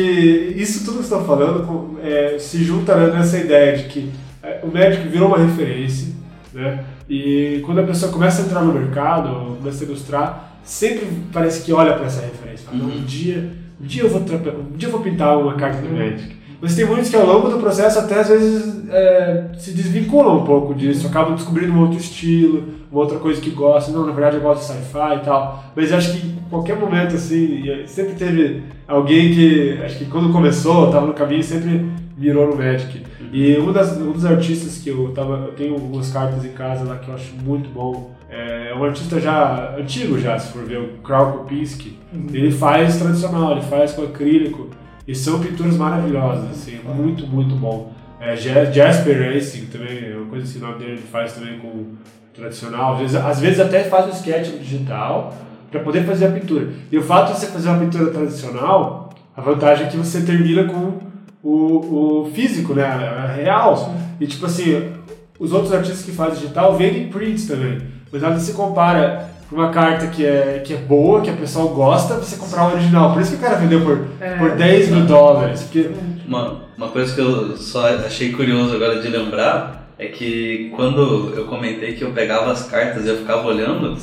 isso tudo que você está falando é, se junta né, nessa ideia de que é, o Magic virou uma referência, né? E quando a pessoa começa a entrar no mercado, começa a ilustrar, sempre parece que olha para essa referência. Fala, "Não, Uhum. um dia, um dia eu vou um dia eu vou pintar uma carta do Magic. Mas tem muitos que ao longo do processo até às vezes é, se desvinculam um pouco disso, acabam descobrindo um outro estilo, uma outra coisa que gostam. Não, na verdade eu gosto de sci-fi e tal. Mas acho que em qualquer momento, assim, e sempre teve alguém que, acho que quando começou, estava no caminho, sempre virou no Magic. E um, das, um dos artistas que eu tava, eu tenho algumas cartas em casa lá que eu acho muito bom. É um artista já antigo já, se for ver, o Krauk Kopinski. Ele faz tradicional, ele faz com acrílico. E são pinturas maravilhosas, assim, muito, muito bom. É, Ja- Jasper Racing também, é uma coisa assim, o nome dele ele faz também com tradicional. Às vezes, às vezes até faz um sketch digital para poder fazer a pintura. E o fato de você fazer uma pintura tradicional, a vantagem é que você termina com o, o físico, né, a, real. E tipo assim, os outros artistas que fazem digital vendem prints também. Mas nada se compara com uma carta que é, que é boa, que a pessoa gosta, você comprar o original. Por isso que o cara vendeu por, É, por 10 mil dólares. Porque Uma, uma coisa que eu só achei curioso agora de lembrar é que quando eu comentei que eu pegava as cartas e eu ficava olhando,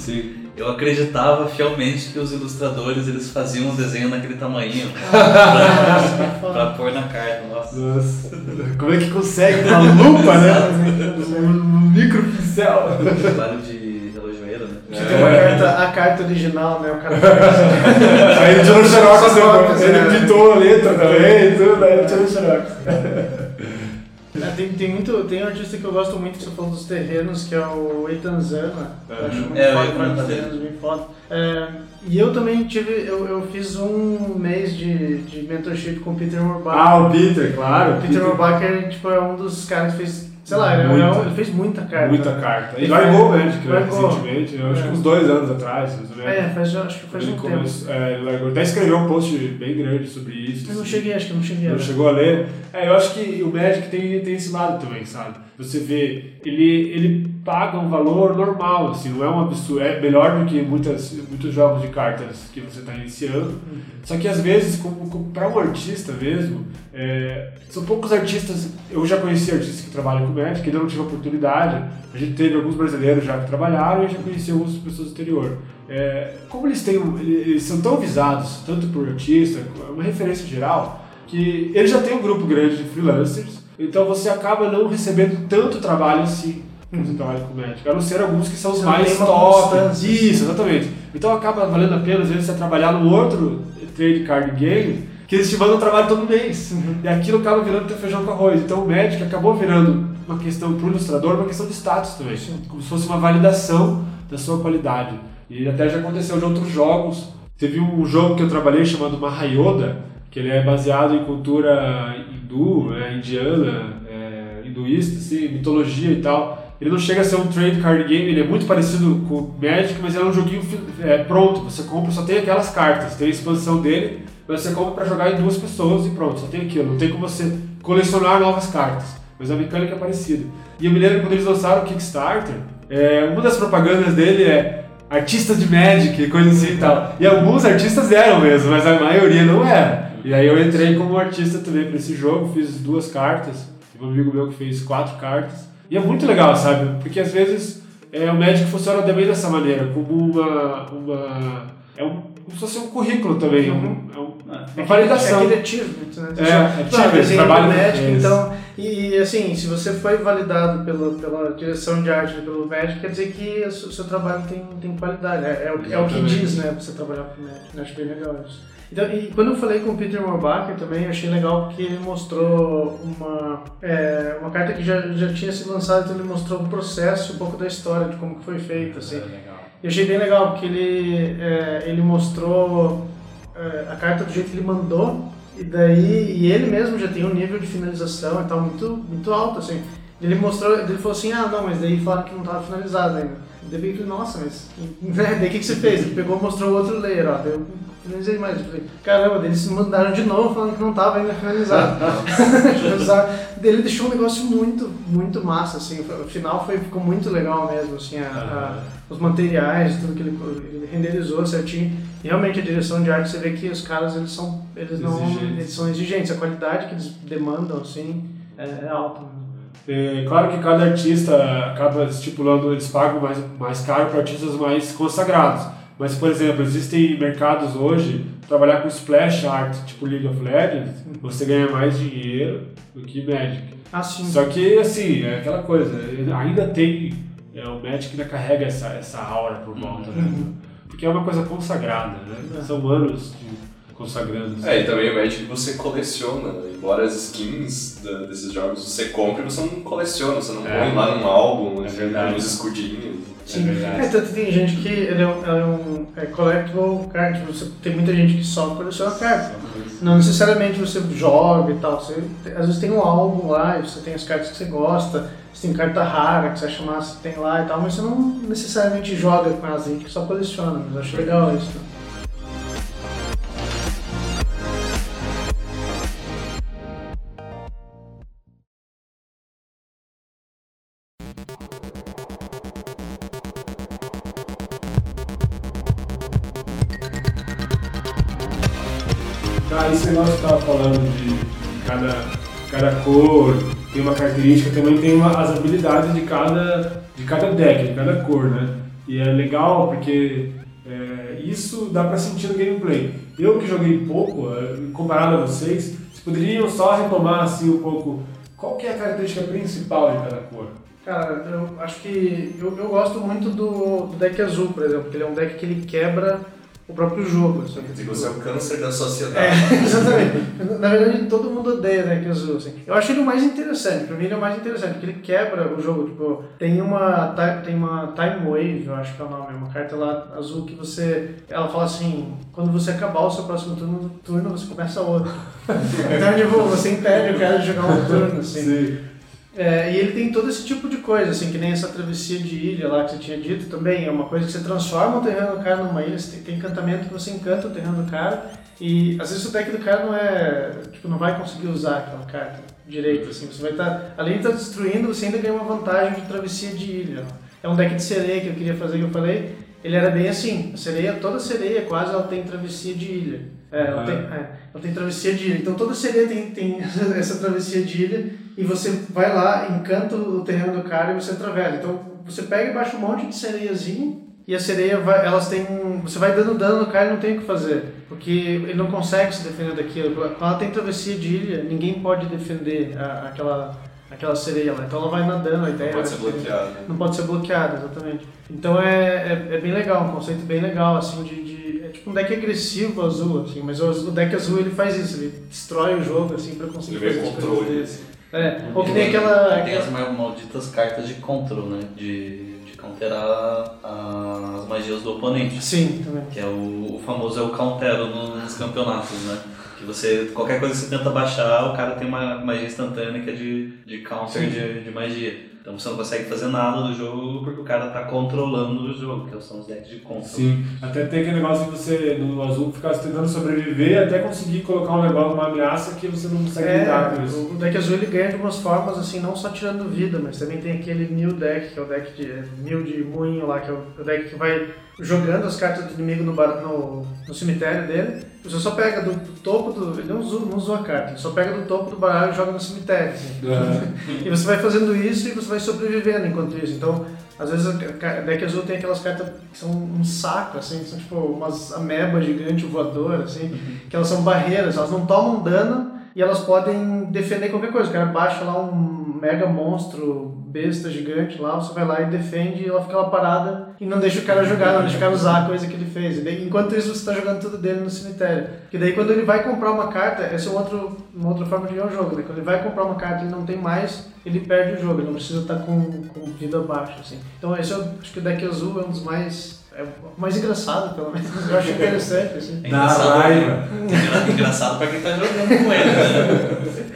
eu acreditava fielmente que os ilustradores eles faziam um desenho naquele tamanho [laughs] pra, pra pôr na carta. Nossa. Nossa, como é que consegue uma lupa, né? Um micro pincel. Trabalho né? Tem uma carta, a carta original, né? O cara. [laughs] Aí ele tirou o xerox, cópias, ele né? pintou a letra também e tudo, aí ele tirou o xerox. Ah, Tem, tem, muito, tem um artista que eu gosto muito que você falou dos terrenos, que é o Eitan Zana. Eu acho muito É, foda, dele. terrenos bem foda. É, e eu também tive, eu, eu fiz um mês de, de mentorship com o Peter Urbacher. Ah, o Peter, claro. o Peter Urbacher tipo, é um dos caras que fez, sei lá, ele, é Muita. um- ele fez muita carta. Muita carta. Ele Ele largou o Magic né, recentemente, eu acho que É. uns dois anos atrás. É, faz, acho que faz Ele um tempo. começou- é, ele largou. Até escreveu um post bem grande sobre isso. Eu não assim. cheguei, acho que eu não cheguei. a Não chegou a ler. É, eu acho que o Magic tem, tem esse lado também, sabe? Você vê, ele, ele paga um valor normal, assim, não é um absurdo. É melhor do que muitas, muitos jogos de cartas que você está iniciando. Só que às vezes, para um artista mesmo, é, são poucos artistas. Eu já conheci artistas que trabalham com Magic, ainda não tive a oportunidade. A gente teve alguns brasileiros já que trabalharam e já conheci algumas pessoas do exterior. É, como eles têm, eles são tão visados, tanto por artista, é uma referência geral, que ele já tem um grupo grande de freelancers, então você acaba não recebendo tanto trabalho assim quando você trabalha com Magic, a não ser alguns que são os mais top. Isso, exatamente. Então acaba valendo a pena, às vezes, você trabalhar num outro trade card game, que eles te mandam trabalho todo mês. E aquilo acaba virando teu feijão com arroz. Então o Magic acabou virando uma questão para o ilustrador, uma questão de status também. Como se fosse uma validação da sua qualidade. E até já aconteceu de outros jogos. Teve um jogo que eu trabalhei chamado Mahayoda, que ele é baseado em cultura hindu, é, indiana, é, hinduísta, assim, mitologia e tal. Ele não chega a ser um trade card game, ele é muito parecido com o Magic, mas é um joguinho é, pronto. Você compra, só tem aquelas cartas, tem a expansão dele, mas você compra pra jogar em duas pessoas e pronto, só tem aquilo. Não tem como você colecionar novas cartas, mas a mecânica é parecida. E eu me lembro quando eles lançaram o Kickstarter, é, uma das propagandas dele é artistas de Magic, coisa assim e tal. E alguns artistas eram mesmo, mas a maioria não era. E aí eu entrei como artista também para esse jogo, fiz duas cartas, Teve um amigo meu que fez quatro cartas. E é muito legal, sabe? Porque às vezes é, o Magic funciona também dessa maneira, como uma. uma é um, como se fosse um currículo também, um, é um- É uma validação. É achievement, né? É, achievement, desenho trabalho é isso. então... E, assim, se você foi validado pela, pela direção de arte pelo Magic, quer dizer que o seu, trabalho tem, tem qualidade. É, é, o, é o que diz, né, você trabalhar com o Magic. Eu acho bem legal isso. Então, e quando eu falei com o Peter Morbacher também, achei legal porque ele mostrou uma, é, uma carta que já, já tinha sido lançada, então ele mostrou o processo, um pouco da história, de como que foi feito, assim. É, legal. Eu achei bem legal, porque ele, é, ele mostrou é, a carta do jeito que ele mandou, e daí, e ele mesmo já tem um nível de finalização e tal muito, muito alto, assim. Ele mostrou, ele falou assim, ah não, mas daí falaram que não estava finalizado ainda. Daí eu nossa, mas [laughs] né? daí o que, que você fez? Ele pegou e mostrou outro layer, ó. Daí eu finalizei mais. Eu falei, caramba, eles mandaram de novo falando que não estava ainda finalizado. [laughs] ele deixou um negócio muito, muito massa, assim. O final foi, ficou muito legal mesmo, assim, a, a, os materiais, tudo que ele, ele renderizou certinho. E realmente a direção de arte, você vê que os caras, eles são, eles não, eles são exigentes. A qualidade que eles demandam, assim, é, é alta. É, claro que cada artista acaba estipulando, eles pagam mais, mais caro para artistas mais consagrados. Mas, por exemplo, existem mercados hoje, trabalhar com splash art, tipo League of Legends, você ganha mais dinheiro do que Magic. Ah, sim. Só que, assim, é aquela coisa, ainda tem, é, o Magic ainda carrega essa, essa aura por volta, né? Uhum. Porque é uma coisa consagrada, né? É. São anos de consagrando. É, e também o Magic você coleciona, embora as skins da, desses jogos você compre, você não coleciona, você não é. põe lá num álbum, é verdade. nos escudinhos. Sim. É, verdade. é, tanto tem gente que ele é um, é um é collectible card, você, tem muita gente que só coleciona cartas. Não necessariamente você joga e tal, você, às vezes tem um álbum lá e você tem as cartas que você gosta, você tem carta rara que você acha massa, tem lá e tal, mas você não necessariamente joga com elas, a gente só coleciona, mas eu acho legal isso. Né? Cor tem uma característica, também tem uma, as habilidades de cada, de cada deck, de cada cor, né? E é legal porque é, isso dá para sentir no gameplay. Eu que joguei pouco, é, comparado a vocês, vocês poderiam só retomar assim um pouco qual que é a característica principal de cada cor? Cara, eu acho que eu, eu gosto muito do, do deck azul, por exemplo, porque ele é um deck que ele quebra o próprio jogo. Assim. Quer dizer que você é o câncer da sociedade. É, [laughs] exatamente. Na verdade, todo mundo odeia né, que azul. Assim. Eu acho ele o mais interessante, pra mim ele é o mais interessante, porque ele quebra o jogo. Tipo, tem uma, tem uma Time Wave, eu acho que é o nome, uma carta lá azul que você. Ela fala assim: quando você acabar o seu próximo turno, turno você começa outro. [laughs] então, tipo, você impede o cara de jogar um turno, assim. Sim. É, e ele tem todo esse tipo de coisa, assim, que nem essa travessia de ilha lá que você tinha dito também. É uma coisa que você transforma o terreno do cara numa ilha, tem, tem encantamento que você encanta o terreno do cara. E às vezes o deck do cara não é. Tipo, não vai conseguir usar aquela carta direito, assim. Você vai estar. Tá, além de estar tá destruindo, você ainda ganha uma vantagem de travessia de ilha. É um deck de sereia que eu queria fazer, que eu falei. Ele era bem assim, a sereia, toda sereia quase ela tem travessia de ilha. É, ela, tem, é, ela tem travessia de ilha. Então toda sereia tem, tem [laughs] essa travessia de ilha e você vai lá, encanta o terreno do cara e você atravessa. Então você pega e baixa um monte de sereiazinho e a sereia vai, elas têm, você vai dando dano no cara e não tem o que fazer, porque ele não consegue se defender daquilo. Quando ela tem travessia de ilha, ninguém pode defender a, aquela aquela sereia lá. Então ela vai nadando, a ideia não pode ser bloqueada. Não pode ser bloqueada, exatamente. Então é, é, é, bem legal, um conceito bem legal, assim, de, de, É tipo um deck agressivo azul, assim, mas o, o deck azul ele faz isso, ele destrói o jogo, assim, pra conseguir ele fazer controle. Assim. É, ou que tem aquela. Tem as malditas cartas de control, né? De, de counterar as magias do oponente. Sim, também. Que é o, o famoso é o countero nos campeonatos, né? Que você, qualquer coisa que você tenta baixar, o cara tem uma magia instantânea que é de, de counter de, de magia. Então você não consegue fazer nada do jogo porque o cara tá controlando o jogo, que são os decks de control. Sim, até tem aquele negócio de você no azul ficar tentando sobreviver até conseguir colocar um negócio, uma ameaça que você não consegue é, lidar com isso. O deck azul ele ganha de umas formas assim, não só tirando vida, mas também tem aquele new deck, que é o deck de new de moinho lá, que é o deck que vai jogando as cartas do inimigo no, bar, no, no cemitério dele. Você só pega do, do topo do. Ele não usou, não usou a carta, ele só pega do topo do baralho e joga no cemitério. Assim. Uhum. [laughs] e você vai fazendo isso e você vai sobrevivendo enquanto isso. Então, às vezes a deck azul tem aquelas cartas que são um saco, assim, são tipo umas amebas gigantes voadoras, assim, uhum. que elas são barreiras, elas não tomam dano e elas podem defender qualquer coisa. O cara baixa lá um mega monstro besta gigante lá, você vai lá e defende e ela fica lá parada e não deixa o cara jogar, não deixa o cara usar a coisa que ele fez. E daí, enquanto isso, você está jogando tudo dele no cemitério. Que daí, quando ele vai comprar uma carta, essa é um outro, uma outra forma de ganhar o jogo. Né? Quando ele vai comprar uma carta e ele não tem mais, ele perde o jogo, ele não precisa estar com, com vida baixa. Assim. Então, esse eu acho que o deck azul é um dos mais é mais engraçado, pelo menos. Eu acho interessante, assim. É engraçado, é engraçado pra quem tá jogando com ele, né?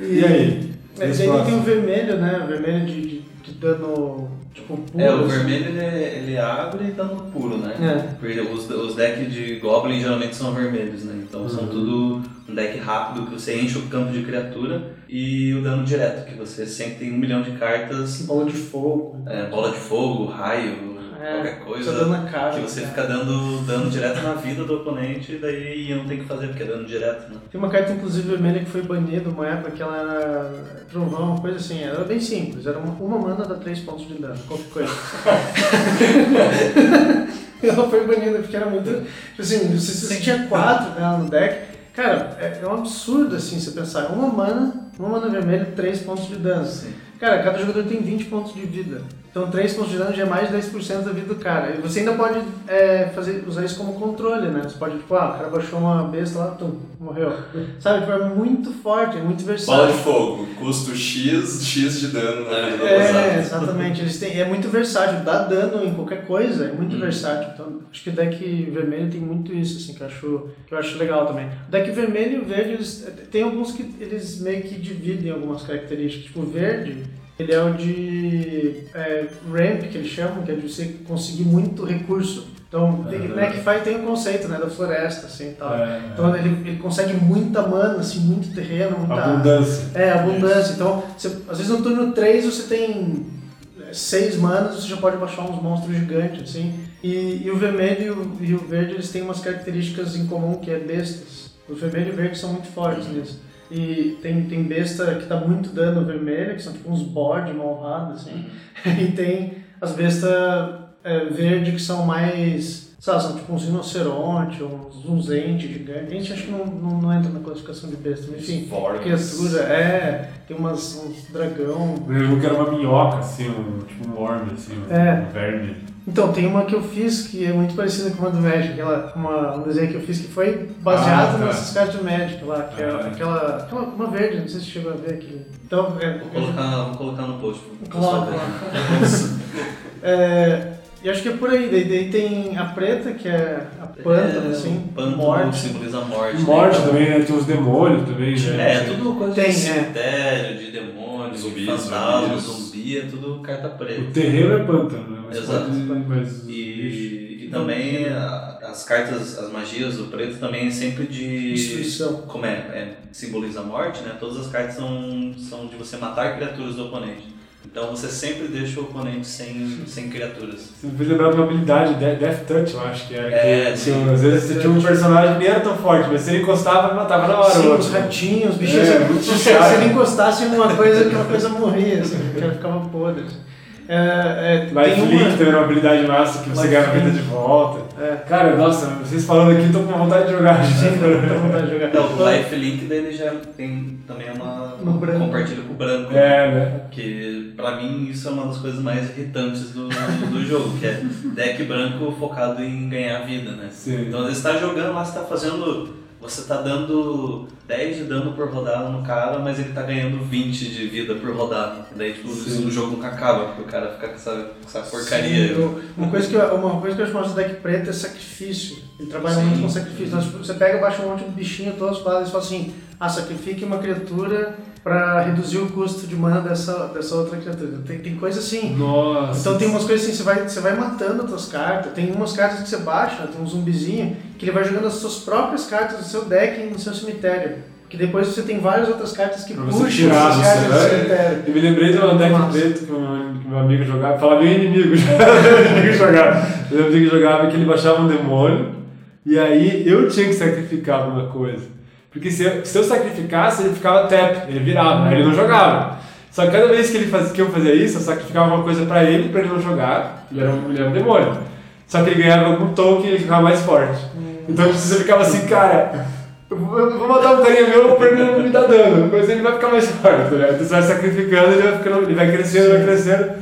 E, e aí? É, daí tem o vermelho, né? O vermelho de, de, de dano tipo puro. É, o assim. vermelho ele, ele abre dano puro, né? É. Porque os, os decks de Goblin geralmente são vermelhos, né? Então uhum. são tudo um deck rápido que você enche o campo de criatura e o dano direto, que você sempre tem um milhão de cartas. Bola de fogo. É, bola de fogo, raio, é, qualquer coisa cara, que você fica dando dano direto na vida do oponente e daí não tem que fazer porque é dano direto, né? Tem uma carta inclusive vermelha que foi banida uma época que ela era trovão, uma coisa assim, era bem simples, era uma, uma mana dá 3 pontos de dano, qualquer coisa. [laughs] ela foi banida porque era muito. Tipo assim, você, você tinha 4 dela no deck. Cara, é, é, um absurdo assim você pensar, uma mana, uma mana vermelha, 3 pontos de dano. Sim. Cara, cada jogador tem 20 pontos de vida. Então 3 pontos de dano já é mais de 10% da vida do cara. E você ainda pode é, fazer, usar isso como controle, né? Você pode, tipo, ah, o cara baixou uma besta lá, tum, morreu. Sabe, tipo, é muito forte, é muito versátil. Bola de fogo, custo X, X de dano na vida É, exatamente. Eles têm, é muito versátil, dá dano em qualquer coisa, é muito hum. versátil. Então, acho que o deck vermelho tem muito isso, assim, que eu acho, que eu acho legal também. O deck vermelho e o verde, eles, tem alguns que eles meio que dividem algumas características. Tipo, o verde ele é o de é, ramp, que eles chamam, que é de você conseguir muito recurso. Então, uhum. que faz, tem o um conceito né, da floresta, assim, tal. É, então, é. Ele, ele consegue muita mana, assim, muito terreno, muita... Abundância. É, abundância. Então, você, às vezes no turno 3 você tem 6 é, manas, você já pode baixar uns monstros gigantes, assim. E, e o vermelho e o, e o, verde, eles têm umas características em comum, que é bestas. O vermelho e o verde são muito fortes uhum. nisso. E tem, tem besta que dá muito dano vermelha, que são tipo uns bode mal honrados, assim. Uhum. [laughs] e tem as bestas é, verde que são mais. Sabe, são tipo uns rinoceronte, uns, uns entes gigantes. Ente acho que não, não, não, entra na classificação de besta, mas enfim. Criatura, é. Tem umas, uns dragão. Eu lembro que era uma minhoca, assim, um, tipo um orbe, assim, um, é. um verme. Então, tem uma que eu fiz que é muito parecida com uma do Magic, aquela, uma, um desenho que eu fiz que foi baseado ah, tá. nessas cartas do Magic lá, que é ah. aquela, aquela, uma verde, não sei se chegou a ver aqui. Então, é, vou, colocar, vou colocar no post. Coloca, [laughs] é, e acho que é por aí, daí, daí tem a preta, que é a pântano, é, assim, pântano morte. simboliza a morte. Morte né? também, né? tem os demônios também, né? É, tudo coisa tem, de é. cemitério, de demônios, zumbis, fantasmas, é tudo carta preta. O terreno é pântano, né? Mas Exato. Pode, e, e também a, as cartas, as magias do preto também é sempre de... Destruição. Como é? é simboliza a morte, né? Todas as cartas são, são de você matar criaturas do oponente. Então você sempre deixa o oponente sem, [laughs] sem criaturas. Você me fez lembrar de uma habilidade, Death Touch, eu acho que era. É, que, sim. às vezes você tinha um personagem que nem era tão forte, mas se ele encostava, matava na hora. Sim, os ratinhos, os bichos. É, muito se, se ele encostasse em uma coisa, aquela coisa morria, assim, porque ela ficava podre. Assim. É, é, Life Link uma... também era uma habilidade massa que você ganha a vida de volta. É. Cara, nossa, vocês falando aqui, tô com vontade de jogar. [laughs] Tô com vontade de jogar. Então, o Life Link dele já tem também uma. No branco. Compartilha com o branco. É, né? Que pra mim isso é uma das coisas mais irritantes do, do jogo, que é deck branco focado em ganhar vida, né? Sim. Então, às vezes você tá jogando lá, você tá fazendo você tá dando 10 de dano por rodada no cara, mas ele tá ganhando 20 de vida por rodada. Daí, tipo, o jogo nunca acaba, porque o cara fica com essa, com essa porcaria. Sim, uma, coisa que eu, uma coisa que eu acho massa do deck preto é sacrifício. Ele trabalha Sim. muito com sacrifício. Então, tipo, você pega, baixa um monte de bichinho, todos os e fala assim, ah, sacrifique uma criatura para reduzir o custo de mana dessa, dessa outra criatura. Tem, tem coisa assim. Nossa. Então tem umas coisas assim, você vai, você vai matando as suas cartas. Tem umas cartas que você baixa, tem um zumbizinho, que ele vai jogando as suas próprias cartas do seu deck no seu cemitério. Que depois você tem várias outras cartas que pra puxam tirar essas cartas do cemitério. Eu me lembrei de um deck preto que meu amigo jogava. Fala meu inimigo, [laughs] meu inimigo jogava. Meu amigo jogava que ele baixava um demônio. E aí eu tinha que sacrificar alguma coisa. Porque se eu, se eu sacrificasse, ele ficava tap, ele virava, ele não jogava. Só que cada vez que, ele faz, que eu fazia isso, eu sacrificava uma coisa pra ele, pra ele não jogar, ele era um, ele era um demônio. Só que ele ganhava algum token e ele ficava mais forte. Hum. Então você ficava assim, cara, eu vou matar um carinha meu pra ele não me dar dano, depois ele vai ficar mais forte, né? Então você vai sacrificando, ele vai, ficando, ele vai crescendo, vai crescendo.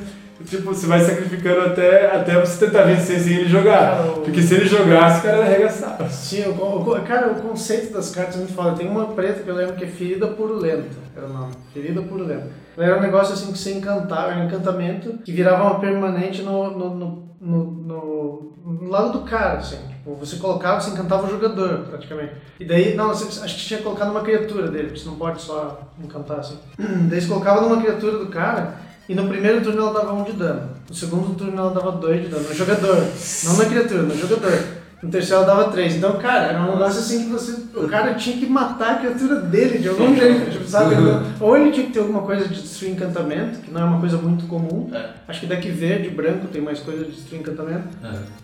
Tipo, você vai sacrificando até, até você tentar vencer sem ele jogar. Cara, Porque se ele jogasse, o cara ia arregaçar. Sim, o, cara, o conceito das cartas a gente fala. Tem uma preta que eu lembro que é Ferida Purulenta, era o nome. Ferida Purulenta. Era um negócio assim que você encantava, era um encantamento que virava uma permanente no, no, no, no, no, no lado do cara, assim. Tipo, você colocava, você encantava o jogador, praticamente. E daí, não, você, acho que tinha colocado uma criatura dele, porque você não pode só encantar assim. [clears throat] Daí você colocava numa criatura do cara e no primeiro turno ela dava 1 um de dano. No segundo turno ela dava 2 de dano. No jogador. Não na criatura, no jogador. No terceiro dava 3. Então, cara, era um negócio assim que você. O cara tinha que matar a criatura dele de algum jeito. Tipo, sabe? Uhum. Ou ele tinha que ter alguma coisa de destruir encantamento, que não é uma coisa muito comum. É. Acho que deck verde e branco tem mais coisa de destruir encantamento.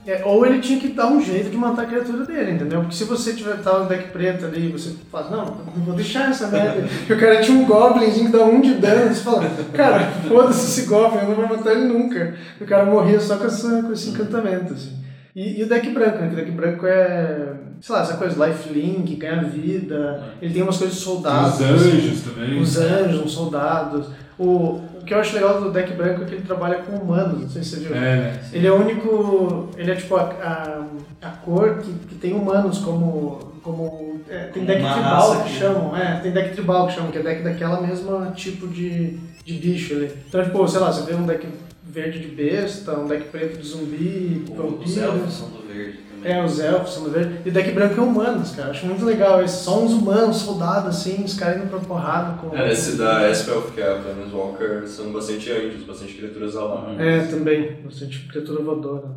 É. É, ou ele tinha que dar um jeito de matar a criatura dele, entendeu? Porque se você tiver tal deck preto ali e você fala, não, não vou deixar essa merda. e [laughs] o cara tinha um goblinzinho que dá um de dano. Você fala, cara, foda-se esse goblin, eu não vou matar ele nunca. O cara morria só com, essa, com esse encantamento, assim. E, e, o deck branco, né? o deck branco é, sei lá, essa coisa, lifelink, ganha vida, é. ele tem umas coisas de soldados. Os anjos também. Os anjos, os soldados. O, o que eu acho legal do deck branco é que ele trabalha com humanos, não sei se você viu. É, ele é o único, ele é tipo a, a, a cor que, que tem humanos como, como é, tem deck Uma tribal que, que chamam, é, tem deck tribal que chamam, que é deck daquela mesma tipo de, de bicho ali. Então, tipo, sei lá, você vê um deck verde de besta, um deck preto de zumbi, vampiros. Os elfos são do verde também. É, os elfos são do verde. E o deck branco é humanos, cara. Acho muito legal. Eles são uns humanos, soldados, assim, os caras indo pra porrada com. É, esse da Espelf, que é a Planeswalker, são bastante anjos, bastante criaturas aladas. É, também. Bastante criatura voadora.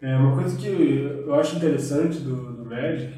É, uma coisa que eu acho interessante do, do Magic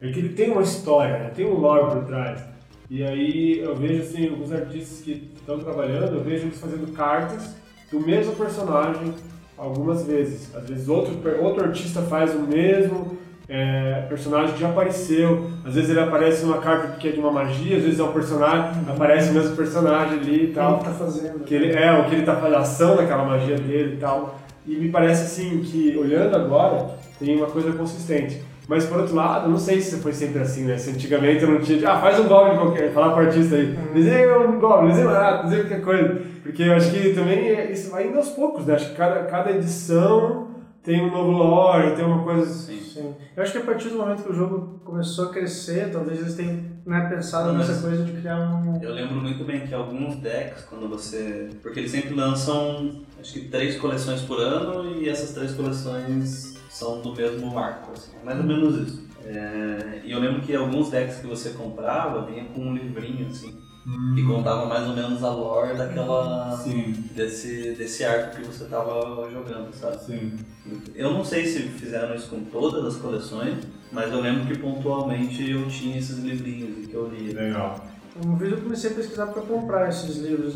é que ele tem uma história, né? tem um lore por trás. E aí eu vejo assim, alguns artistas que estão trabalhando, eu vejo eles fazendo cartas do mesmo personagem algumas vezes. Às vezes outro, outro artista faz o mesmo é, personagem que já apareceu. Às vezes ele aparece numa carta que é de uma magia, às vezes é um personagem, aparece o mesmo personagem ali e tal. O que ele tá fazendo. Que ele, é, o que ele tá fazendo, a ação daquela magia dele e tal. E me parece assim que, olhando agora, tem uma coisa consistente. Mas por outro lado, não sei se foi sempre assim, né? Se antigamente eu não tinha, ah, faz um goblin qualquer, falar pro artista aí, uhum. desenha um goblin, desenha um rato, desenha qualquer coisa. Porque eu acho que também é, isso vai indo aos poucos, né? Acho que cada, cada edição tem um novo lore, tem uma coisa assim. Sim. Eu acho que a partir do momento que o jogo começou a crescer, talvez eles tenham né, pensado não, nessa coisa de criar um. Eu lembro muito bem que alguns decks, quando você. Porque eles sempre lançam, acho que três coleções por ano e essas três coleções são do mesmo arco, assim. Mais ou menos isso. É... E eu lembro que alguns decks que você comprava vinha com um livrinho, assim Hum. Que contava mais ou menos a lore daquela. Sim. Desse, desse arco que você estava jogando, sabe? Sim. Eu não sei se fizeram isso com todas as coleções, mas eu lembro que pontualmente eu tinha esses livrinhos que eu lia. Legal. Uma vez eu comecei a pesquisar para comprar esses livros,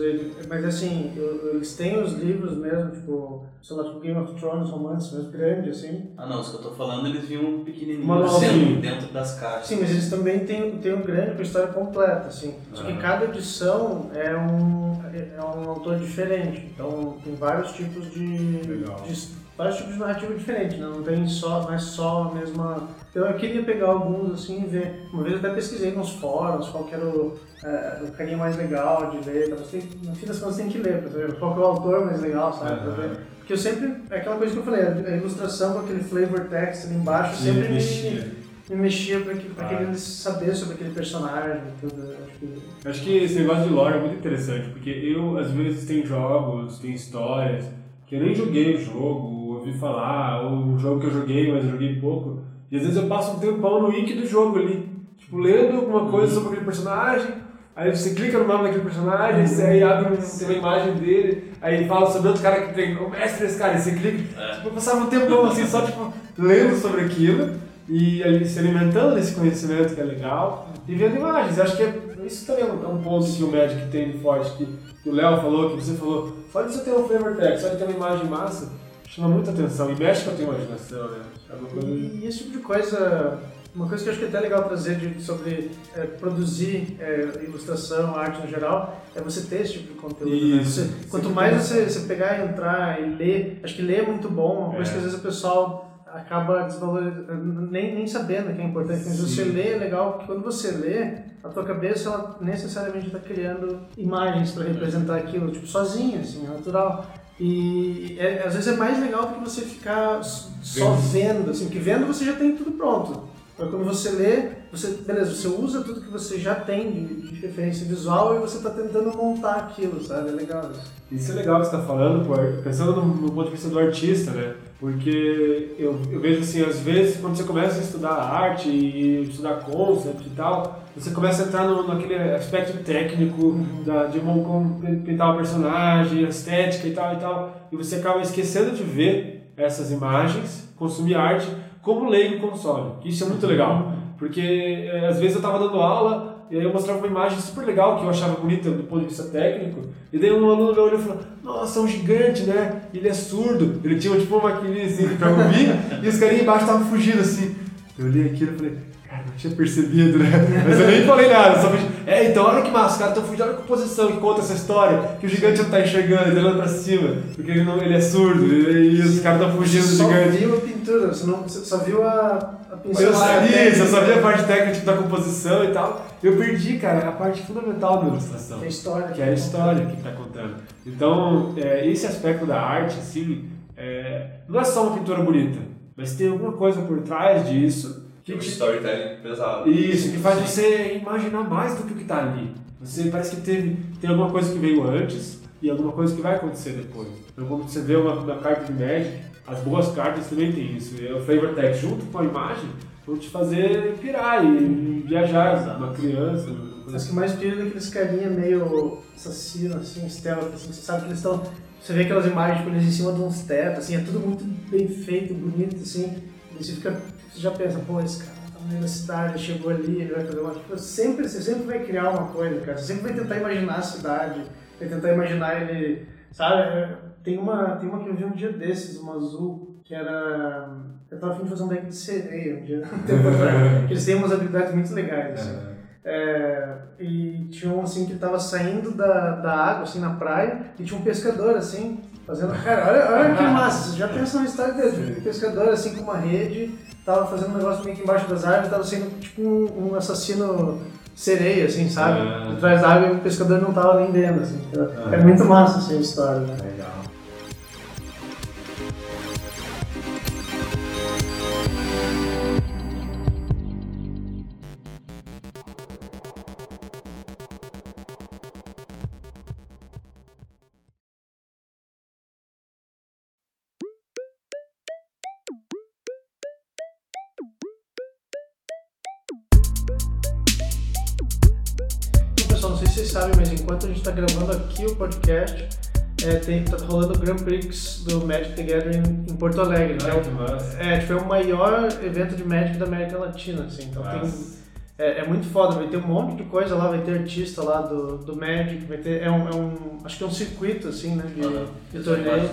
mas assim, eles têm os livros mesmo, tipo, sei lá, tipo Game of Thrones, romances, mas grande, assim. Ah não, os que eu tô falando, eles vinham pequenininhos assim, dentro das caixas. Sim, mas eles também têm, têm um grande com a história completa, assim. Só que cada edição é um, é um autor diferente, então tem vários tipos de... Legal. de vários tipos de narrativa diferentes, né? Não tem só, não é só a mesma. Eu queria pegar alguns assim e ver. Uma vez eu até pesquisei nos fóruns qual que era o, é, o carinha mais legal de ler. Você tem, no fim das contas tem que ler, pra saber qual que é o autor mais legal, sabe? Uhum. Porque eu sempre. É aquela coisa que eu falei, a ilustração com aquele flavor text ali embaixo sempre me me mexia pra, que, pra ah. saber sobre aquele personagem tudo. Acho que... acho que esse negócio de lore é muito interessante, porque eu, às vezes, tem jogos, tem histórias, que eu nem joguei o jogo, ouvi falar, ou um jogo que eu joguei, mas eu joguei pouco. E às vezes eu passo um tempão no wiki do jogo ali, tipo, lendo alguma coisa sobre aquele personagem, aí você clica no nome daquele personagem, você aí abre uma imagem dele, aí fala sobre outro cara que tem, o mestre desse cara, e você clica. É. Tipo, eu passava um tempão assim, só tipo, lendo sobre aquilo, e ali se alimentando desse conhecimento que é legal, e vendo imagens. Eu acho que é, isso também é um, é um ponto que o Magic tem de forte, que o Léo falou, que você falou, só de você ter um flavor text, só de ter uma imagem massa, chama muita atenção e mexe com a tua imaginação, né? É e, e esse tipo de coisa, uma coisa que eu acho que é até legal trazer de, sobre é, produzir é, ilustração, arte no geral, é você ter esse tipo de conteúdo. Né? Você, quanto mais você, você pegar e entrar e ler, acho que ler é muito bom, uma coisa é. que às vezes o pessoal acaba desvalorizando, nem, nem sabendo que é importante, mas você lê é legal, porque quando você lê, a tua cabeça ela necessariamente está criando imagens para representar aquilo, tipo, sozinha, assim, é natural. E é, às vezes é mais legal do que você ficar só vendo, assim, porque vendo você já tem tudo pronto. Mas quando você lê, você, beleza, você usa tudo que você já tem de, de referência visual e você está tentando montar aquilo, sabe? É legal isso. Isso é legal que você está falando, pensando no, no, ponto de vista do artista, né? Porque eu, eu vejo assim, às vezes, quando você começa a estudar arte e estudar concept e tal, você começa a entrar no, naquele aspecto técnico uhum. da, de como pintar o personagem, a estética e tal e tal, e você acaba esquecendo de ver essas imagens, consumir arte como leigo console. Isso é muito legal, porque é, às vezes eu estava dando aula e aí eu mostrava uma imagem super legal que eu achava bonita do ponto de vista técnico, e daí um aluno olhou e falou: Nossa, é um gigante, né? Ele é surdo. Ele tinha tipo uma maquininha assim pra ouvir, e os carinhas embaixo estavam fugindo assim. Eu olhei aquilo e falei: não [laughs] tinha percebido, né? Mas eu nem falei nada, só falei, é, então olha que massa, os caras estão fugindo, olha a composição que conta essa história, que o gigante não tá enxergando, ele olhando pra cima, porque ele, não, ele é surdo, e, os caras estão fugindo do gigante. Você só viu a pintura, você, não, você só viu a, a pintura. Eu sabia isso, eu sabia a parte técnica tipo, da composição e tal. Eu perdi, cara, a parte fundamental da ilustração. Que é a história. Que é a história que tá contando. Então, é, esse aspecto da arte, assim, é, não é só uma pintura bonita, mas tem alguma coisa por trás disso que um storytelling pesado. Isso, que faz Sim. você imaginar mais do que o que está ali. Você parece que teve, tem alguma coisa que veio antes e alguma coisa que vai acontecer depois. Então, quando você vê uma, uma carta de Magic, as boas cartas também tem isso. É o flavor text junto com a imagem vão te fazer pirar e viajar, uma criança. Acho que mais pira daqueles carinha meio assassino, assim, stealth, assim, você sabe que eles estão. Você vê aquelas imagens com eles em cima de uns tetos, assim, é tudo muito bem feito, bonito, assim, e você fica você já pensa, pô, esse cara tá da cidade, chegou ali, ele vai fazer uma. Tipo, sempre, você sempre vai criar uma coisa, cara. Você sempre vai tentar imaginar a cidade, vai tentar imaginar ele. Sabe? É, tem uma, tem uma que eu vi um dia desses, uma azul, que era. Eu tava afim de fazer um deck de sereia um dia, [laughs] tempo atrás. eles têm umas habilidades muito legais, assim. É, e tinha um assim que tava saindo da, da água, assim, na praia, e tinha um pescador, assim, fazendo. Cara, olha, olha que massa, você já pensa na história dele. Um pescador, assim, com uma rede tava fazendo um negócio meio que embaixo das árvores, tava sendo tipo um, um assassino sereia, assim, sabe? É. Atrás da água e o pescador não tava nem vendo, assim. É, é muito massa essa história, né? Gravando aqui o podcast, é, tem, tá rolando o Grand Prix do Magic the Gathering em Porto Alegre. Ah, é, é, tipo, é o maior evento de Magic da América Latina, assim. Então tem, é, é, muito foda, vai ter um monte de coisa lá, vai ter artista lá do, do Magic, vai ter. É um, é um acho que é um circuito, assim, né? De, uhum. de torneio.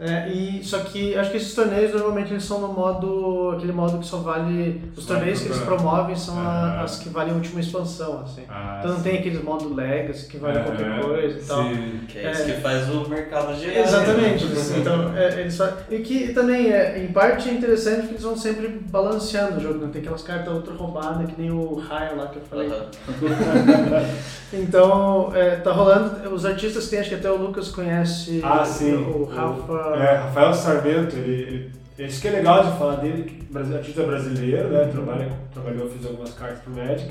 É, e, só que acho que esses torneios normalmente eles são no modo. aquele modo que só vale. Os torneios que eles promovem são ah, as que valem a última expansão, assim. Ah, então não tem aqueles modo Legacy que vale qualquer coisa e tal. Sim. Que é, isso que faz o mercado gerar. Exatamente. Né? [laughs] então, é, eles fazem, E que também é, em parte é interessante porque eles vão sempre balanceando o jogo, não tem aquelas cartas ultra roubadas que nem o Raio lá que eu falei. [laughs] então, é, tá rolando. Os artistas tem, acho que até o Lucas conhece ah, sim. o Rafa. É, Rafael Sarmento, ele, ele, isso que é legal de falar dele, que artista brasileiro, né? Trabalha, trabalhou, fez algumas cartas pro Magic.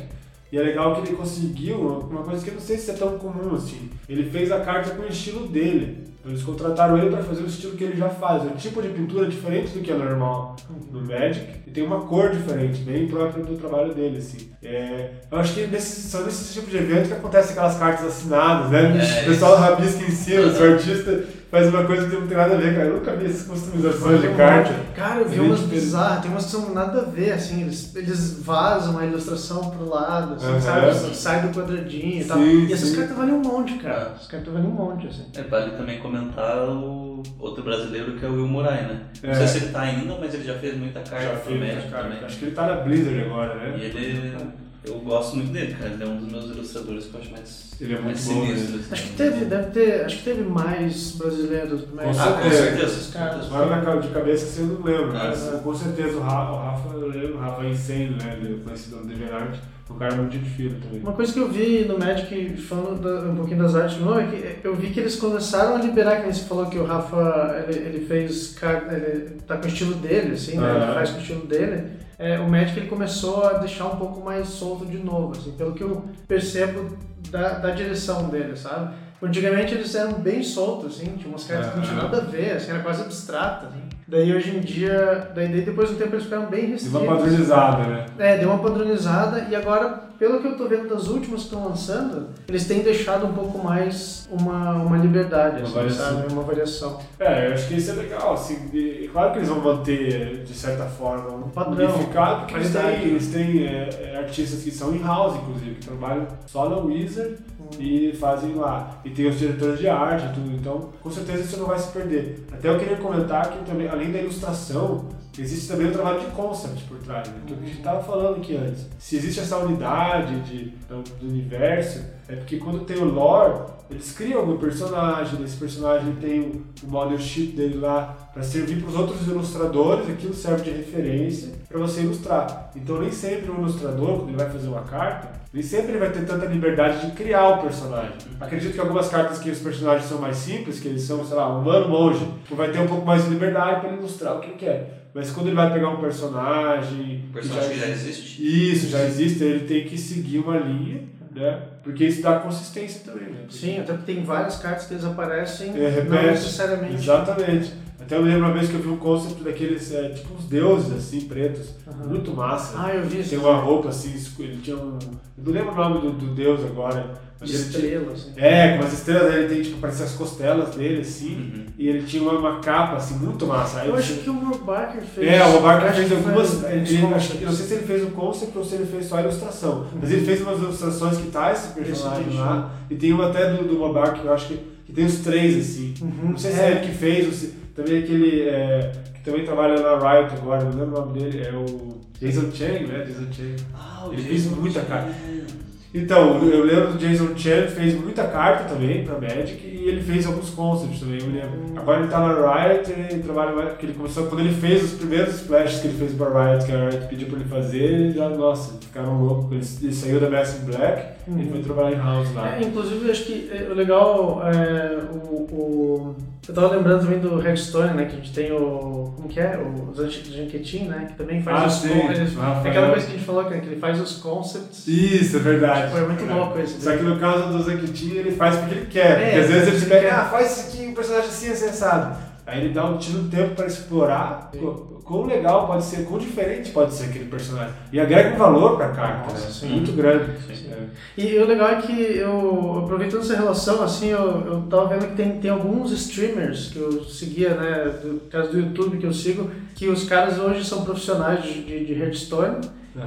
E é legal que ele conseguiu uma coisa que eu não sei se é tão comum assim. Ele fez a carta com o estilo dele. Eles contrataram ele para fazer o estilo que ele já faz. É um tipo de pintura diferente do que é normal no Magic e tem uma cor diferente, bem própria do trabalho dele, assim. É, eu acho que nesse, só nesse tipo de evento que acontece aquelas cartas assinadas, né? É, o pessoal rabisca em cima, o artista faz uma coisa que não tem nada a ver, cara. Eu nunca vi essas customizações de carta. Cara, eu vi umas bizarras, tem umas que são nada a ver, assim, eles, eles vazam a ilustração pro lado, assim, uhum. sabe? Sai do quadradinho e tal. e essas cartas valem um monte, cara. Essas cartas valem um monte, assim. É, vale também comentar o outro brasileiro que é o Will Murai, né? É. Não sei se ele tá ainda, mas ele já fez muita carta já fez Magic também. Acho que ele tá na Blizzard agora, né? E ele eu gosto muito dele, cara. Ele é um dos meus ilustradores que eu acho mais. Ele é muito mais bom, sinistro, né? assim. Acho que teve, deve ter, acho que teve mais brasileiros. Mas... Com Ah, com certeza. Cara. Agora na ca- de cabeça que você não lembra, Ah, mas com certeza o Rafa, o Rafa, eu lembro, o Rafa é insane, né? Ele é conhecido DeviantArt, um cara muito difícil também. Uma coisa que eu vi no Magic, falando da- um pouquinho das artes de novo, é que eu vi que eles começaram a liberar, que você falou que o Rafa, ele, ele fez, car- ele tá com o estilo dele, assim, né? Ele faz com o estilo dele. É, o Magic ele começou a deixar um pouco mais solto de novo, assim, pelo que eu percebo da, da direção dele, sabe? Antigamente eles eram bem soltos, assim, tinha umas cartas que não tinham Aham. nada a ver, assim, era quase abstrata, assim. Daí hoje em dia, daí, daí depois de um tempo eles ficaram bem Deu restritos. uma padronizada, né? É, deu uma padronizada e agora, pelo que eu tô vendo das últimas que estão lançando, eles têm deixado um pouco mais uma, uma liberdade, Uma assim, variação. sabe? Uma variação. É, eu acho que isso é legal, assim, e, claro que eles vão manter, de certa forma, um Padrão, unificado, porque eles têm, eles têm é, é, artistas que são in-house, inclusive, que trabalham só na Wizard e fazem lá. E tem os diretores de arte e tudo, então com certeza isso não vai se perder. Até eu queria comentar que também, além da ilustração, existe também o trabalho de concept por trás, né? que a gente estava falando aqui antes. Se existe essa unidade de, do universo, é porque quando tem o lore, eles criam algum personagem, esse personagem tem o, o model sheet dele lá para servir para os outros ilustradores, aquilo serve de referência para você ilustrar. Então nem sempre o ilustrador, quando ele vai fazer uma carta, nem sempre ele vai ter tanta liberdade de criar o personagem. Acredito que algumas cartas que os personagens são mais simples, que eles são, sei lá, humano, monge, vai ter um pouco mais de liberdade para ilustrar o que quer. Mas quando ele vai pegar um personagem. O personagem que já existe. Isso, já existe, ele tem que seguir uma linha, né? Porque isso dá consistência também, né? Sim, até porque tem várias cartas que eles aparecem, É, repete. não necessariamente. Exatamente. Até eu me lembro uma vez que eu vi um conceito daqueles, é, tipo uns deuses assim, pretos. Aham. Muito massa. Ah, eu vi isso. Tem uma roupa assim, ele tinha um. Eu não lembro o nome do, do deus agora. De ele tinha, estrela, assim. é, com as estrelas ele tem, tipo, parecia as costelas dele, assim. Uhum. E ele tinha uma, uma capa, assim, muito massa. Aí Eu acho que o Barker fez. É, o Barker acho fez algumas. ele- ele- eu não sei se ele fez o concept ou se ele fez só a ilustração. Mas ele fez umas ilustrações que tá esse personagem Esse lá. E tem uma até do, do Barker que eu acho que, que tem os três, assim. Uhum. Não sei se é ele que fez, ou se também aquele. é, que também trabalha na Riot agora, não lembro o nome dele, é o Jason Chang, né? Jason Chang. Ah, o Ele Jason fez muita Chang. carta. Então, eu lembro do Jason Chan, fez muita carta também pra Magic e ele fez alguns concepts também, eu lembro. Agora ele tá na Riot, ele trabalha mais, porque ele começou, quando ele fez os primeiros splashes que ele fez pra Riot, que a Riot pediu pra ele fazer, ele já, nossa, ficaram loucos. Ele, ele saiu da Massive Black, Uhum. foi trabalhar em house lá. É, inclusive, acho que é, o legal é o, o- Eu tava lembrando também do Redstone, né? Que a gente tem o. Como que é? O Zanquetin, né? Que também faz Ah, os sim. con- ele- Rafael. É aquela coisa que a gente falou, que ele faz os concepts. Isso, é verdade. Tipo, é muito louco esse Só que no caso do Zanquitinho, ele faz porque ele quer. É, porque às vezes ele pega, quer. ah, faz isso aqui, um personagem assim, assim, assado. Aí ele dá um tiro de tempo pra explorar quão legal pode ser, quão diferente pode ser aquele personagem. E agrega um valor pra carta, Nossa, né? sim. Muito grande. Sim. É. E o legal é que eu, aproveitando essa relação, assim, eu, eu tava vendo que tem, tem alguns streamers que eu seguia, né, do caso do YouTube que eu sigo, que os caras hoje são profissionais de, de, de Hearthstone,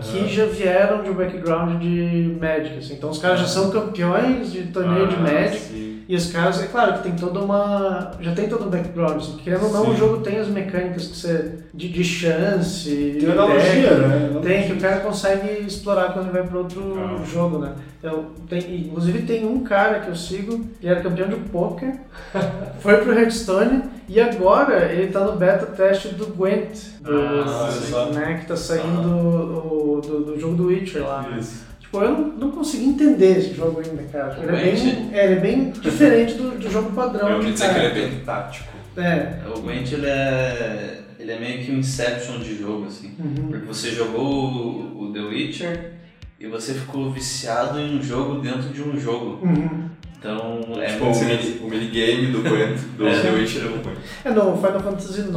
que já vieram de um background de Magic, assim. Então os caras já são campeões de torneio de Ah, Magic, sim. E os caras, é claro que tem toda uma. Já tem todo um background, assim, querendo ou não, o jogo tem as mecânicas que você. de, de chance. Tem de analogia, deck, né? Tem, que o cara consegue explorar quando ele vai para outro Legal. jogo, né? Então, tem, inclusive tem um cara que eu sigo, ele era campeão de poker, [laughs] foi pro Hearthstone e agora ele tá no beta teste do Gwent, do, Ah, né, que tá saindo o- do, do jogo do Witcher lá. Isso. Tipo, eu não, não consegui entender esse jogo ainda, cara. Ele é bem, é, ele é bem diferente do, do jogo padrão. Eu ouvi de dizer que ele é bem tático. É. O Gwent ele é, ele é meio que um Inception de jogo, assim. Uhum. Porque você jogou o, o The Witcher e você ficou viciado em um jogo dentro de um jogo. Uhum. Então é tipo, muito o, mini, o minigame do Gwent, do [laughs] É. The Witcher é o Gwent. É, no Final Fantasy IX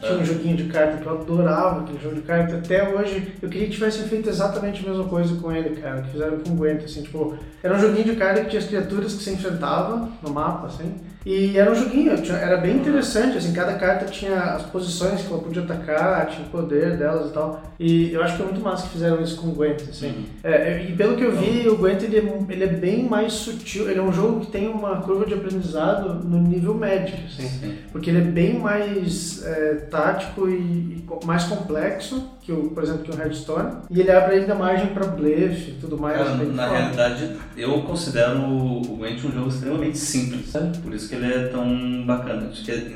tinha um É. joguinho de carta que eu adorava, aquele jogo de carta. Até hoje, eu queria que tivessem feito exatamente a mesma coisa com ele, cara, que fizeram com o Gwent, assim, tipo, era um joguinho de carta que tinha as criaturas que se enfrentavam no mapa, assim, E era um joguinho, era bem interessante, assim, cada carta tinha as posições que ela podia atacar, tinha o poder delas e tal. E eu acho que é muito massa que fizeram isso com o Gwent, assim. Uhum. É, e pelo que eu vi, o Gwent ele é, ele é bem mais sutil, ele é um jogo que tem uma curva de aprendizado no nível médio, assim. Porque ele é bem mais é, tático e, e, mais complexo que o, por exemplo, que o Hearthstone. E ele abre ainda margem para blefe e tudo mais. Na realidade, eu considero o Gwent um jogo extremamente simples. Por isso que ele é tão bacana. Acho que é,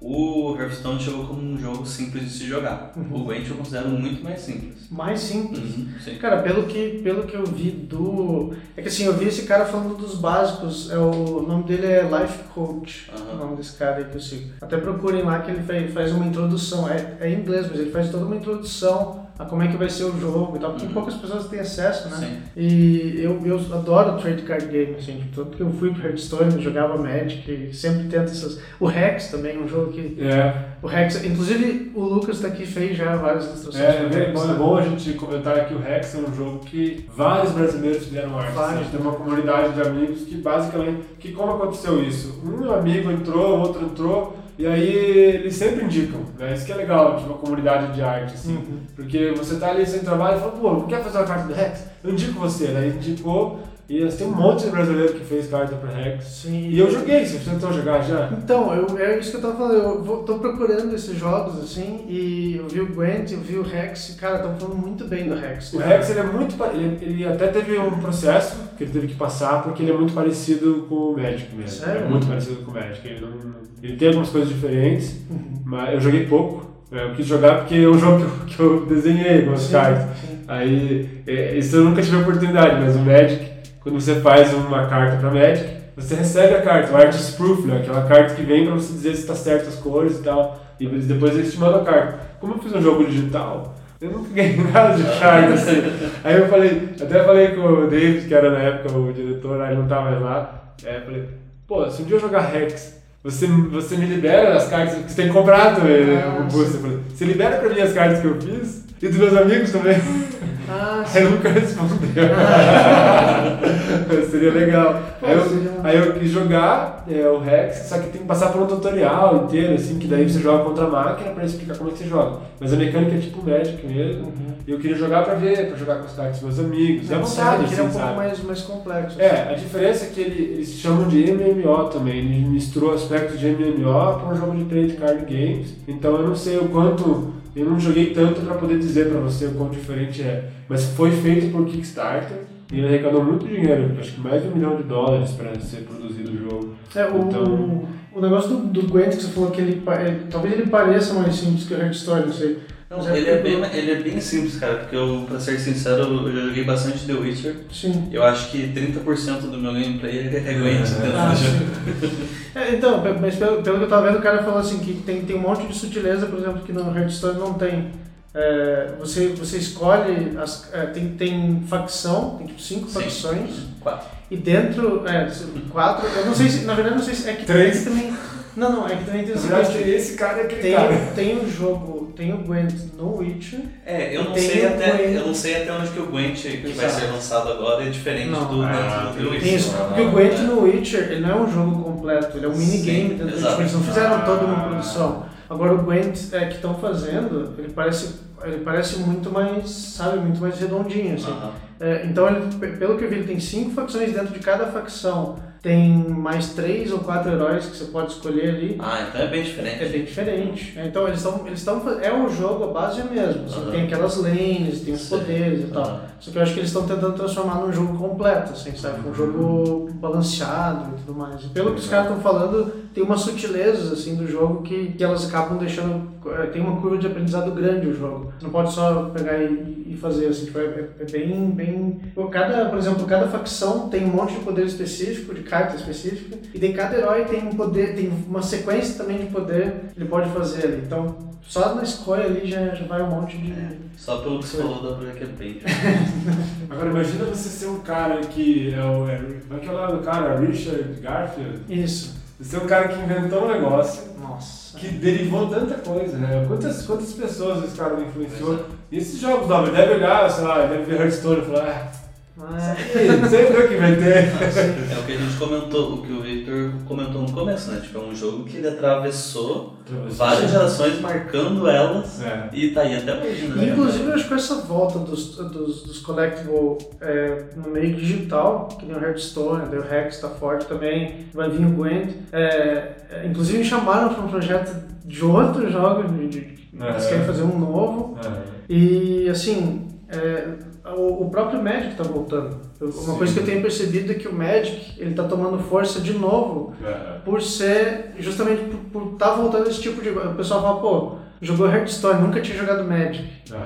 o Hearthstone chegou como um jogo simples de se jogar. Uhum. O Gwent eu considero muito mais simples. Mais simples? Uhum, cara, pelo que, pelo que eu vi do... É que assim, eu vi esse cara falando dos básicos. É o, o nome dele é Life Coach, uhum. o nome desse cara aí que eu sigo. Até procurem lá que ele faz, faz uma introdução. É, é em inglês, mas ele faz toda uma introdução a como é que vai ser o jogo e tal, porque uhum. poucas pessoas têm acesso, né? Sim. E eu, eu adoro trade card game, assim, tanto que eu fui pro Hearthstone, jogava Magic, sempre tento essas... O Rex também é um jogo que... É. O Rex, inclusive o Lucas tá aqui fez já várias ilustrações. É, é, bom, é bom a gente comentar que o Rex é um jogo que vários brasileiros fizeram arte. A gente tem uma comunidade de amigos que basicamente, que como aconteceu isso? Um amigo entrou, outro entrou, e aí eles sempre indicam, né? Isso que é legal de uma comunidade de arte, assim. Uhum. Porque você tá ali sem trabalho e fala, pô, quer fazer uma carta do Rex? Eu indico você, né? Indicou e tem um monte de brasileiro que fez carta para Rex. Sim. E eu joguei, você tentou jogar já? Então, eu, é isso que eu tava falando, eu vou, tô procurando esses jogos assim, e eu vi o Gwent, eu vi o Rex, cara, estão falando muito bem do Rex. O Rex ele é muito. Ele, ele até teve um processo que ele teve que passar, porque ele é muito parecido com o Magic mesmo. Sério? É muito parecido com o Magic. Ele, não, ele tem algumas coisas diferentes, uhum. mas eu joguei pouco. Eu quis jogar porque é um jogo que eu, que eu desenhei com as cartas. Aí, é, isso eu nunca tive a oportunidade, mas o Magic quando você faz uma carta para Magic, você recebe a carta, o Artist Proof, né? aquela carta que vem para você dizer se está certo as cores e tal, e depois eles te mandam a carta. Como eu fiz um jogo digital, eu nunca ganhei [laughs] nada de carta assim. Aí eu falei, até falei com o David, que era na época o diretor, aí não estava mais lá, aí eu falei, pô, se um dia eu jogar Rex, você, você me libera as cartas, que você tem que comprar também, né. Você libera para mim as cartas que eu fiz, e dos meus amigos também. [laughs] Ah, sim. Aí nunca respondeu. Ah. [laughs] Seria legal. Pô, aí, eu, seria... aí eu quis jogar é, o Rex, só que tem que passar por um tutorial inteiro, assim, que daí você joga contra a máquina pra explicar como é que você joga. Mas a mecânica é tipo Magic mesmo. Uhum. E eu queria jogar pra ver, pra jogar com os caras dos meus amigos. É vontade, assim, é um pouco mais, mais complexo. É, assim. a diferença é que ele, eles chamam de MMO também. Ele misturou aspectos de MMO com um jogo de trade card games. Então eu não sei o quanto eu não joguei tanto para poder dizer para você o quão diferente é, mas foi feito por Kickstarter e ele arrecadou muito dinheiro, acho que mais de um milhão de dólares para ser produzido o jogo. É, o, então, o negócio do, do Gwent que você falou que ele, é, talvez ele pareça mais simples que o Hearthstone, não sei. Não, ele, é bem, ele é bem simples, cara, porque eu, pra ser sincero, eu já joguei bastante The Witcher. Sim. Eu acho que 30% do meu gameplay é Gwent é. dentro ah, do jogo. [laughs] É, então, mas pelo, pelo que eu tava vendo, o cara falou assim que tem, tem um monte de sutileza, por exemplo, que no Hearthstone não tem. É, você, você escolhe, as, é, tem, tem facção, tem tipo cinco Sim. facções. Quatro. E dentro, é, quatro, eu não sei se, na verdade não sei se é que Três. também não, não, é que também tem o seguinte. esse cara é aquele tem, cara. Tem o jogo, tem o Gwent no Witcher. É, eu não, sei até, Gwent... eu não sei até onde que o Gwent que Exato. vai ser lançado agora é diferente não, do, ah, do, do Witcher. Isso, porque o Gwent no Witcher ele não é um jogo completo, ele é um minigame dentro do Witcher. Eles não fizeram ah, toda uma produção. Agora o Gwent é, que estão fazendo, ele parece, ele parece muito mais, sabe, muito mais redondinho. Assim. Uh -huh. é, então, ele, pelo que eu vi, ele tem cinco facções dentro de cada facção tem mais três ou quatro heróis que você pode escolher ali. Ah, então é bem diferente. É bem diferente. Então eles estão. Eles é um jogo, a base é mesmo. Assim, Tem aquelas lanes, tem os poderes e tal. Só que eu acho que eles estão tentando transformar num jogo completo, assim, sabe? Um jogo balanceado e tudo mais. E pelo que os caras estão falando, tem umas sutilezas assim do jogo que, que elas acabam deixando. Eh, tem uma curva de aprendizado grande o jogo. Você não pode só pegar e, e fazer assim, tipo, é, é, bem. bem cada, por exemplo, cada facção tem um monte de poder específico de carta específica, e de cada herói tem um poder, tem uma sequência também de poder que ele pode fazer ali. Então, só na escolha ali já, já vai um monte de. É, só pelo que você falou dá pra ver que é bem. [laughs] Agora imagina você ser um cara que é o. É, como é que é o nome do cara? Richard Garfield? Isso. Você é um cara que inventou um negócio. Nossa. Que derivou tanta coisa, né? Quantas, quantas pessoas esse cara influenciou? E esses jogos novos, deve olhar, sei lá, deve ver Hearthstone e falar, ah, É. Sempre que vai ter. É o que a gente comentou, o que o Victor comentou no começo, né? Tipo, é um jogo que ele atravessou, atravessou várias gerações, marcando elas é. e tá aí até hoje, né? Inclusive, eu acho que essa volta dos, dos, dos collectible é, no meio digital, que nem o Hearthstone, o Rex tá forte também, vai vir o Gwent. É, é, inclusive, me chamaram para um projeto de outro jogo, de, de, eles querem fazer um novo. E, assim, é, o, o próprio Magic está voltando. Uma Sim. coisa que eu tenho percebido é que o Magic ele está tomando força de novo uhum. por ser justamente por estar tá voltando esse tipo de o pessoal fala pô jogou Hearthstone nunca tinha jogado Magic uhum.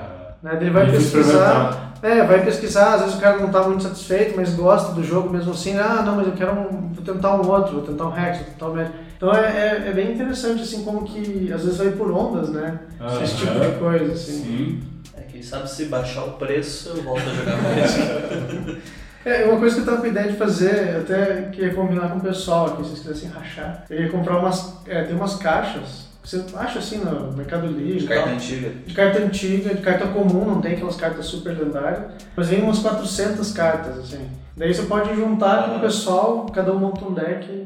né ele vai pesquisar é vai pesquisar às vezes o cara não está muito satisfeito mas gosta do jogo mesmo assim ah não mas eu quero um, vou tentar um outro vou tentar um Hex vou tentar um Magic então é, é, é, bem interessante assim como que às vezes vai por ondas né uhum. esse tipo de coisa assim Sim. Quem sabe se baixar o preço, eu volto a jogar mais. [laughs] É, uma coisa que eu tava com ideia de fazer, eu até queria combinar com o pessoal aqui, se vocês quisessem rachar. Eu ia comprar umas. É, tem umas caixas. Você acha assim no Mercado Livre? De carta antiga. De carta antiga, de carta comum, não tem aquelas cartas super lendárias. Mas vem umas 400 cartas, assim. Daí você pode juntar ah. com o pessoal, cada um monta um deck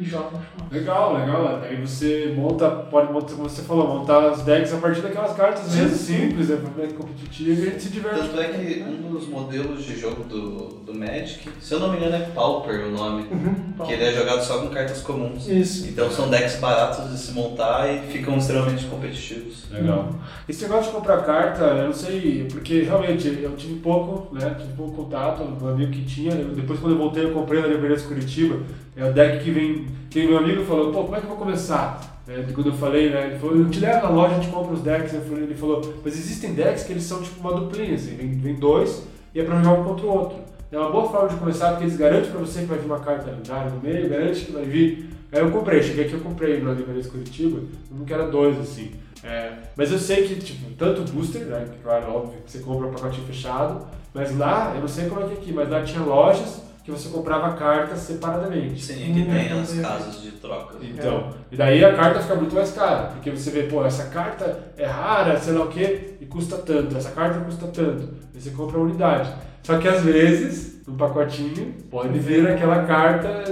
e joga Legal, legal. Aí você monta, pode montar, como você falou, montar as decks a partir daquelas cartas mesmo, simples, é pra competitivo e a gente se diverte. Tanto é que um dos modelos de jogo do, do Magic, se eu não me engano é Pauper o nome, uhum, que ele é jogado só com cartas comuns. Isso. Então são decks baratos de se montar e ficam extremamente competitivos. Legal. Uhum. Esse negócio de comprar carta, eu não sei, porque realmente eu tive pouco, né, tive pouco contato, um amigo que tinha, depois quando eu voltei eu comprei na Livraria Curitiba, é o deck que vem, que meu amigo falou, pô, como é que eu vou começar? É, quando eu falei, né, ele falou, eu te levo na loja, a gente compra os decks, ele falou, mas existem decks que eles são tipo uma duplinha, assim, vem, vem dois e é pra jogar um contra o outro. É uma boa forma de começar, porque eles garantem pra você que vai vir uma carta lendária no meio, garante que vai vir. Aí eu comprei, cheguei aqui eu comprei na Livraria Curitiba, um que era dois, assim. É, mas eu sei que, tipo, tanto booster, né, que claro, óbvio, que você compra um pacotinho fechado, mas lá, eu não sei como é que é aqui, mas lá tinha lojas que você comprava cartas separadamente. Sim, aqui tem as casas de troca. Então, e daí a carta fica muito mais cara, porque você vê, pô, essa carta é rara, sei lá o quê, e custa tanto, essa carta custa tanto, e você compra a unidade. Só que às vezes, no pacotinho, pode vir aquela carta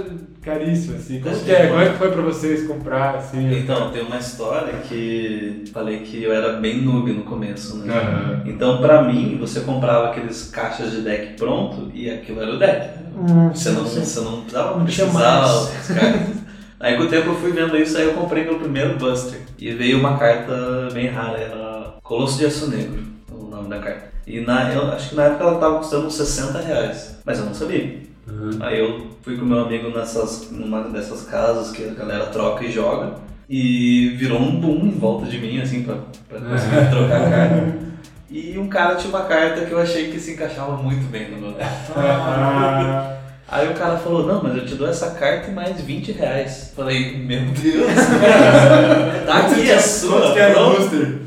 caríssima, assim. Como que é? Como é que foi pra vocês comprar, assim? Então, tem uma história que falei que eu era bem noob no começo, né? Uhum. Então, pra mim, você comprava aqueles caixas de deck pronto e aquilo era o deck. Hum, você, não, você não precisava pesquisar cartas. [laughs] Aí com o tempo eu fui vendo isso, aí eu comprei meu primeiro Buster. E veio uma carta bem rara, era Colosso de Aço Negro, o nome da carta. E na, eu acho que na época ela tava custando uns 60 reais, mas eu não sabia. Uhum. Aí eu fui com meu amigo nessas, numa dessas casas que a galera troca e joga. E virou um boom em volta de mim, assim, pra, pra conseguir trocar a carta. [laughs] E um cara tinha uma carta que eu achei que se encaixava muito bem no meu deck. Aí o cara falou, não, mas eu te dou essa carta e mais 20 reais. Falei, meu Deus, [laughs] tá aqui a sua. Quanto que era o booster?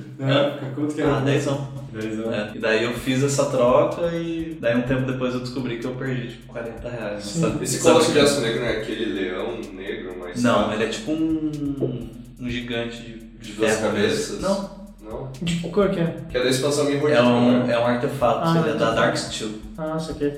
Quanto que era ah, 10 são. É, e daí eu fiz essa troca e daí um tempo depois eu descobri que eu perdi tipo 40 reais. Sabe? Esse colosso de aço negro não é aquele leão negro, mas. Não, sabe? ele é tipo um, um gigante de, de duas cabeças. Não. Não? De que cor que é? Que é da expansão Mirror é um, né? é um artefato, ah, ele é da Dark Steel. Ah, isso aqui.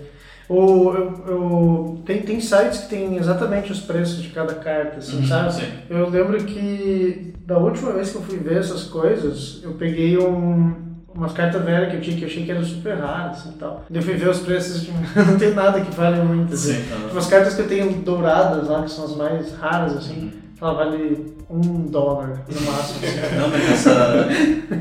O, eu, eu, tem, tem sites que tem exatamente os preços de cada carta, assim, uhum, sabe? Sim. Eu lembro que da última vez que eu fui ver essas coisas, eu peguei um, umas cartas velhas que eu tinha que eu achei que eram super raras assim, e tal. Eu fui ver os preços, tipo, [laughs] não tem nada que vale muito. Assim. Sim, uhum. Umas cartas que eu tenho douradas lá, que são as mais raras, assim. Uhum ela vale um dólar no máximo. Assim. [laughs] Não, mas essa,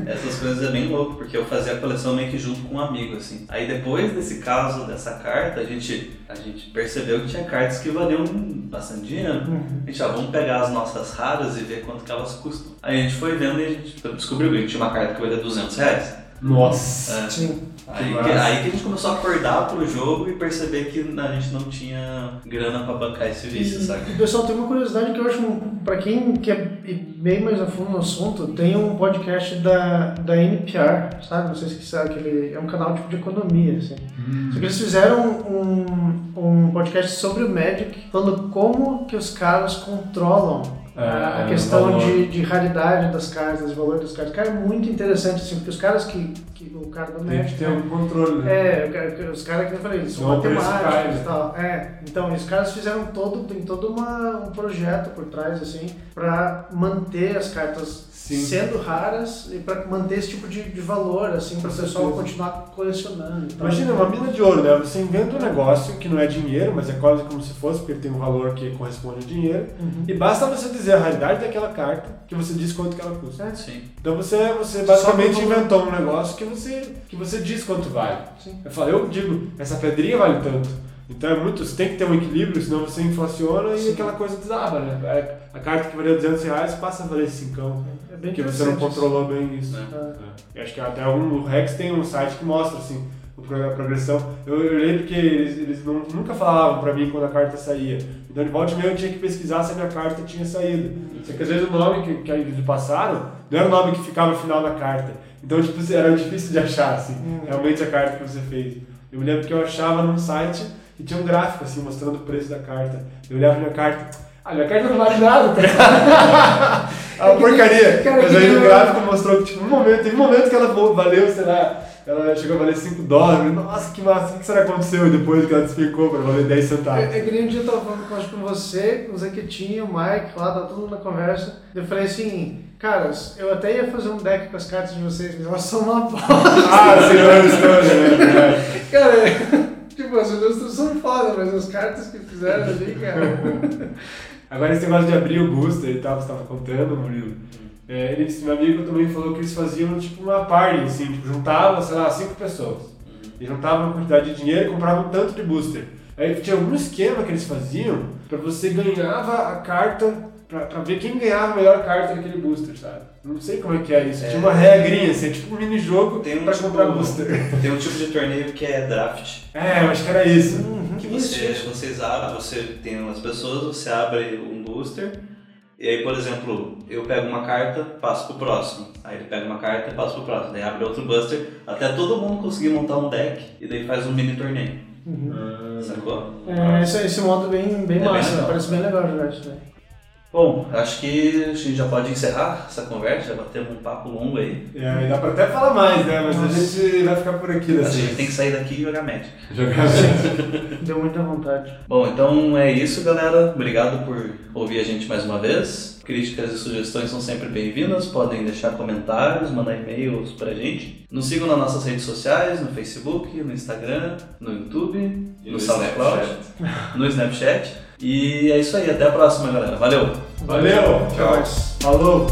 essas coisas é bem louco, porque eu fazia a coleção meio que junto com um amigo, assim. Aí depois desse caso, dessa carta, a gente, a gente percebeu que tinha cartas que valiam bastante dinheiro. Uhum. A gente, ah, vamos pegar as nossas raras e ver quanto que elas custam. Aí a gente foi vendo e a gente descobriu que tinha uma carta que valia 200 reais. Nossa! É. Sim. Aí que, aí que a gente começou a acordar pro jogo e perceber que a gente não tinha grana pra bancar esse vício, e, sabe? E, pessoal, tem uma curiosidade que eu acho, pra quem quer ir bem mais a fundo no assunto, tem um podcast da, da NPR, sabe? Não sei se sabe, que ele é um canal tipo de economia, assim. Hum. Só que eles fizeram um, um podcast sobre o Magic, falando como que os caras controlam a, a questão de, de raridade das cartas, de valor das cartas. Cara, é muito interessante, assim, porque os caras que. que o cara do Magic. Tem que ter um controle, né? É, os caras que eu falei, eles são matemáticos e tal. É, então, os caras fizeram todo, tem todo uma, um projeto por trás, assim, pra manter as cartas Sim. sendo raras e para manter esse tipo de, de valor, assim, para o pessoal continuar colecionando. Então, Imagina uma mina de ouro, né? Você inventa um negócio que não é dinheiro, mas é quase como se fosse, porque tem um valor que corresponde a dinheiro. Uhum. E basta você dizer a realidade daquela carta que você diz quanto que ela custa. É, sim. Então você, você basicamente inventou um negócio que você, que você diz quanto vale. Sim. Eu falo, eu digo, essa pedrinha vale tanto. Então é muito, você tem que ter um equilíbrio, senão você inflaciona Sim. e aquela coisa desaba, né? É, a carta que valia 200 reais passa a valer 5. É bem porque você não controlou bem isso. É. É. Acho que até um, o Rex tem um site que mostra assim, a progressão. Eu, eu lembro que eles, eles não, nunca falavam pra mim quando a carta saía. Então de volta e meia eu tinha que pesquisar se a minha carta tinha saído. Só que às vezes o nome que, que eles passaram não era o nome que ficava no final da carta. Então tipo, era difícil de achar, assim, hum. realmente a carta que você fez. Eu me lembro que eu achava num site e tinha um gráfico assim mostrando o preço da carta. Eu olhava minha carta, ah, minha carta não vale nada, tá [laughs] É uma porcaria. Cara, Mas aí o gráfico mostrou que, tipo, um momento, teve um momento que ela valeu, sei lá, ela chegou a valer 5 dólares. Nossa, que massa, o que será que aconteceu depois que ela desficou para valer 10 centavos? É, é que nem um dia eu tava falando com, com você, com o Zequetinho, o Mike, lá, tá todo mundo na conversa. Eu falei assim, caras, eu até ia fazer um deck com as cartas de vocês, mas elas são uma bosta. ah, sim, é uma história, né? [laughs] Cara, tipo, as ilustras são foda, mas as cartas que fizeram ali, cara. [laughs] Agora esse negócio de abrir o booster e tal, você estava contando, Murilo. É, ele, meu amigo também falou que eles faziam tipo uma party, assim, tipo, juntavam, sei lá, cinco pessoas. E juntavam uma quantidade de dinheiro e compravam tanto de booster. Aí tinha algum esquema que eles faziam para você ganhava a carta, pra, pra ver quem ganhava a melhor carta daquele booster, sabe? Não sei como é que é isso. É, Tinha uma regrinha, assim, é tipo um mini-jogo tem um pra tipo, comprar booster. Tem um tipo de torneio que é draft. É, eu acho que era isso. Uhum, que você, vocês abrem, você tem umas pessoas, você abre um booster, e aí, por exemplo, eu pego uma carta, passo pro próximo. Aí ele pega uma carta e passa pro próximo. Daí abre outro buster, até todo mundo conseguir montar um deck, e daí faz um mini torneio. Uhum. Sacou? É, esse, esse modo bem, bem é massa, bem parece bem legal jogar isso daí. Bom, acho que a gente já pode encerrar essa conversa, já batemos um papo longo aí. É, dá pra até falar mais, né? Mas Nossa. a gente vai ficar por aqui dessa A gente tem que sair daqui e jogar Magic. Jogar Magic. [laughs] Deu muita vontade. Bom, então é isso, galera. Obrigado por ouvir a gente mais uma vez. Críticas e sugestões são sempre bem-vindas. Podem deixar comentários, mandar e-mails pra gente. Nos sigam nas nossas redes sociais, no Facebook, no Instagram, no YouTube, e no, no SoundCloud, no Snapchat. E é isso aí, até a próxima, galera. Valeu! Valeu! Tchau! Falou!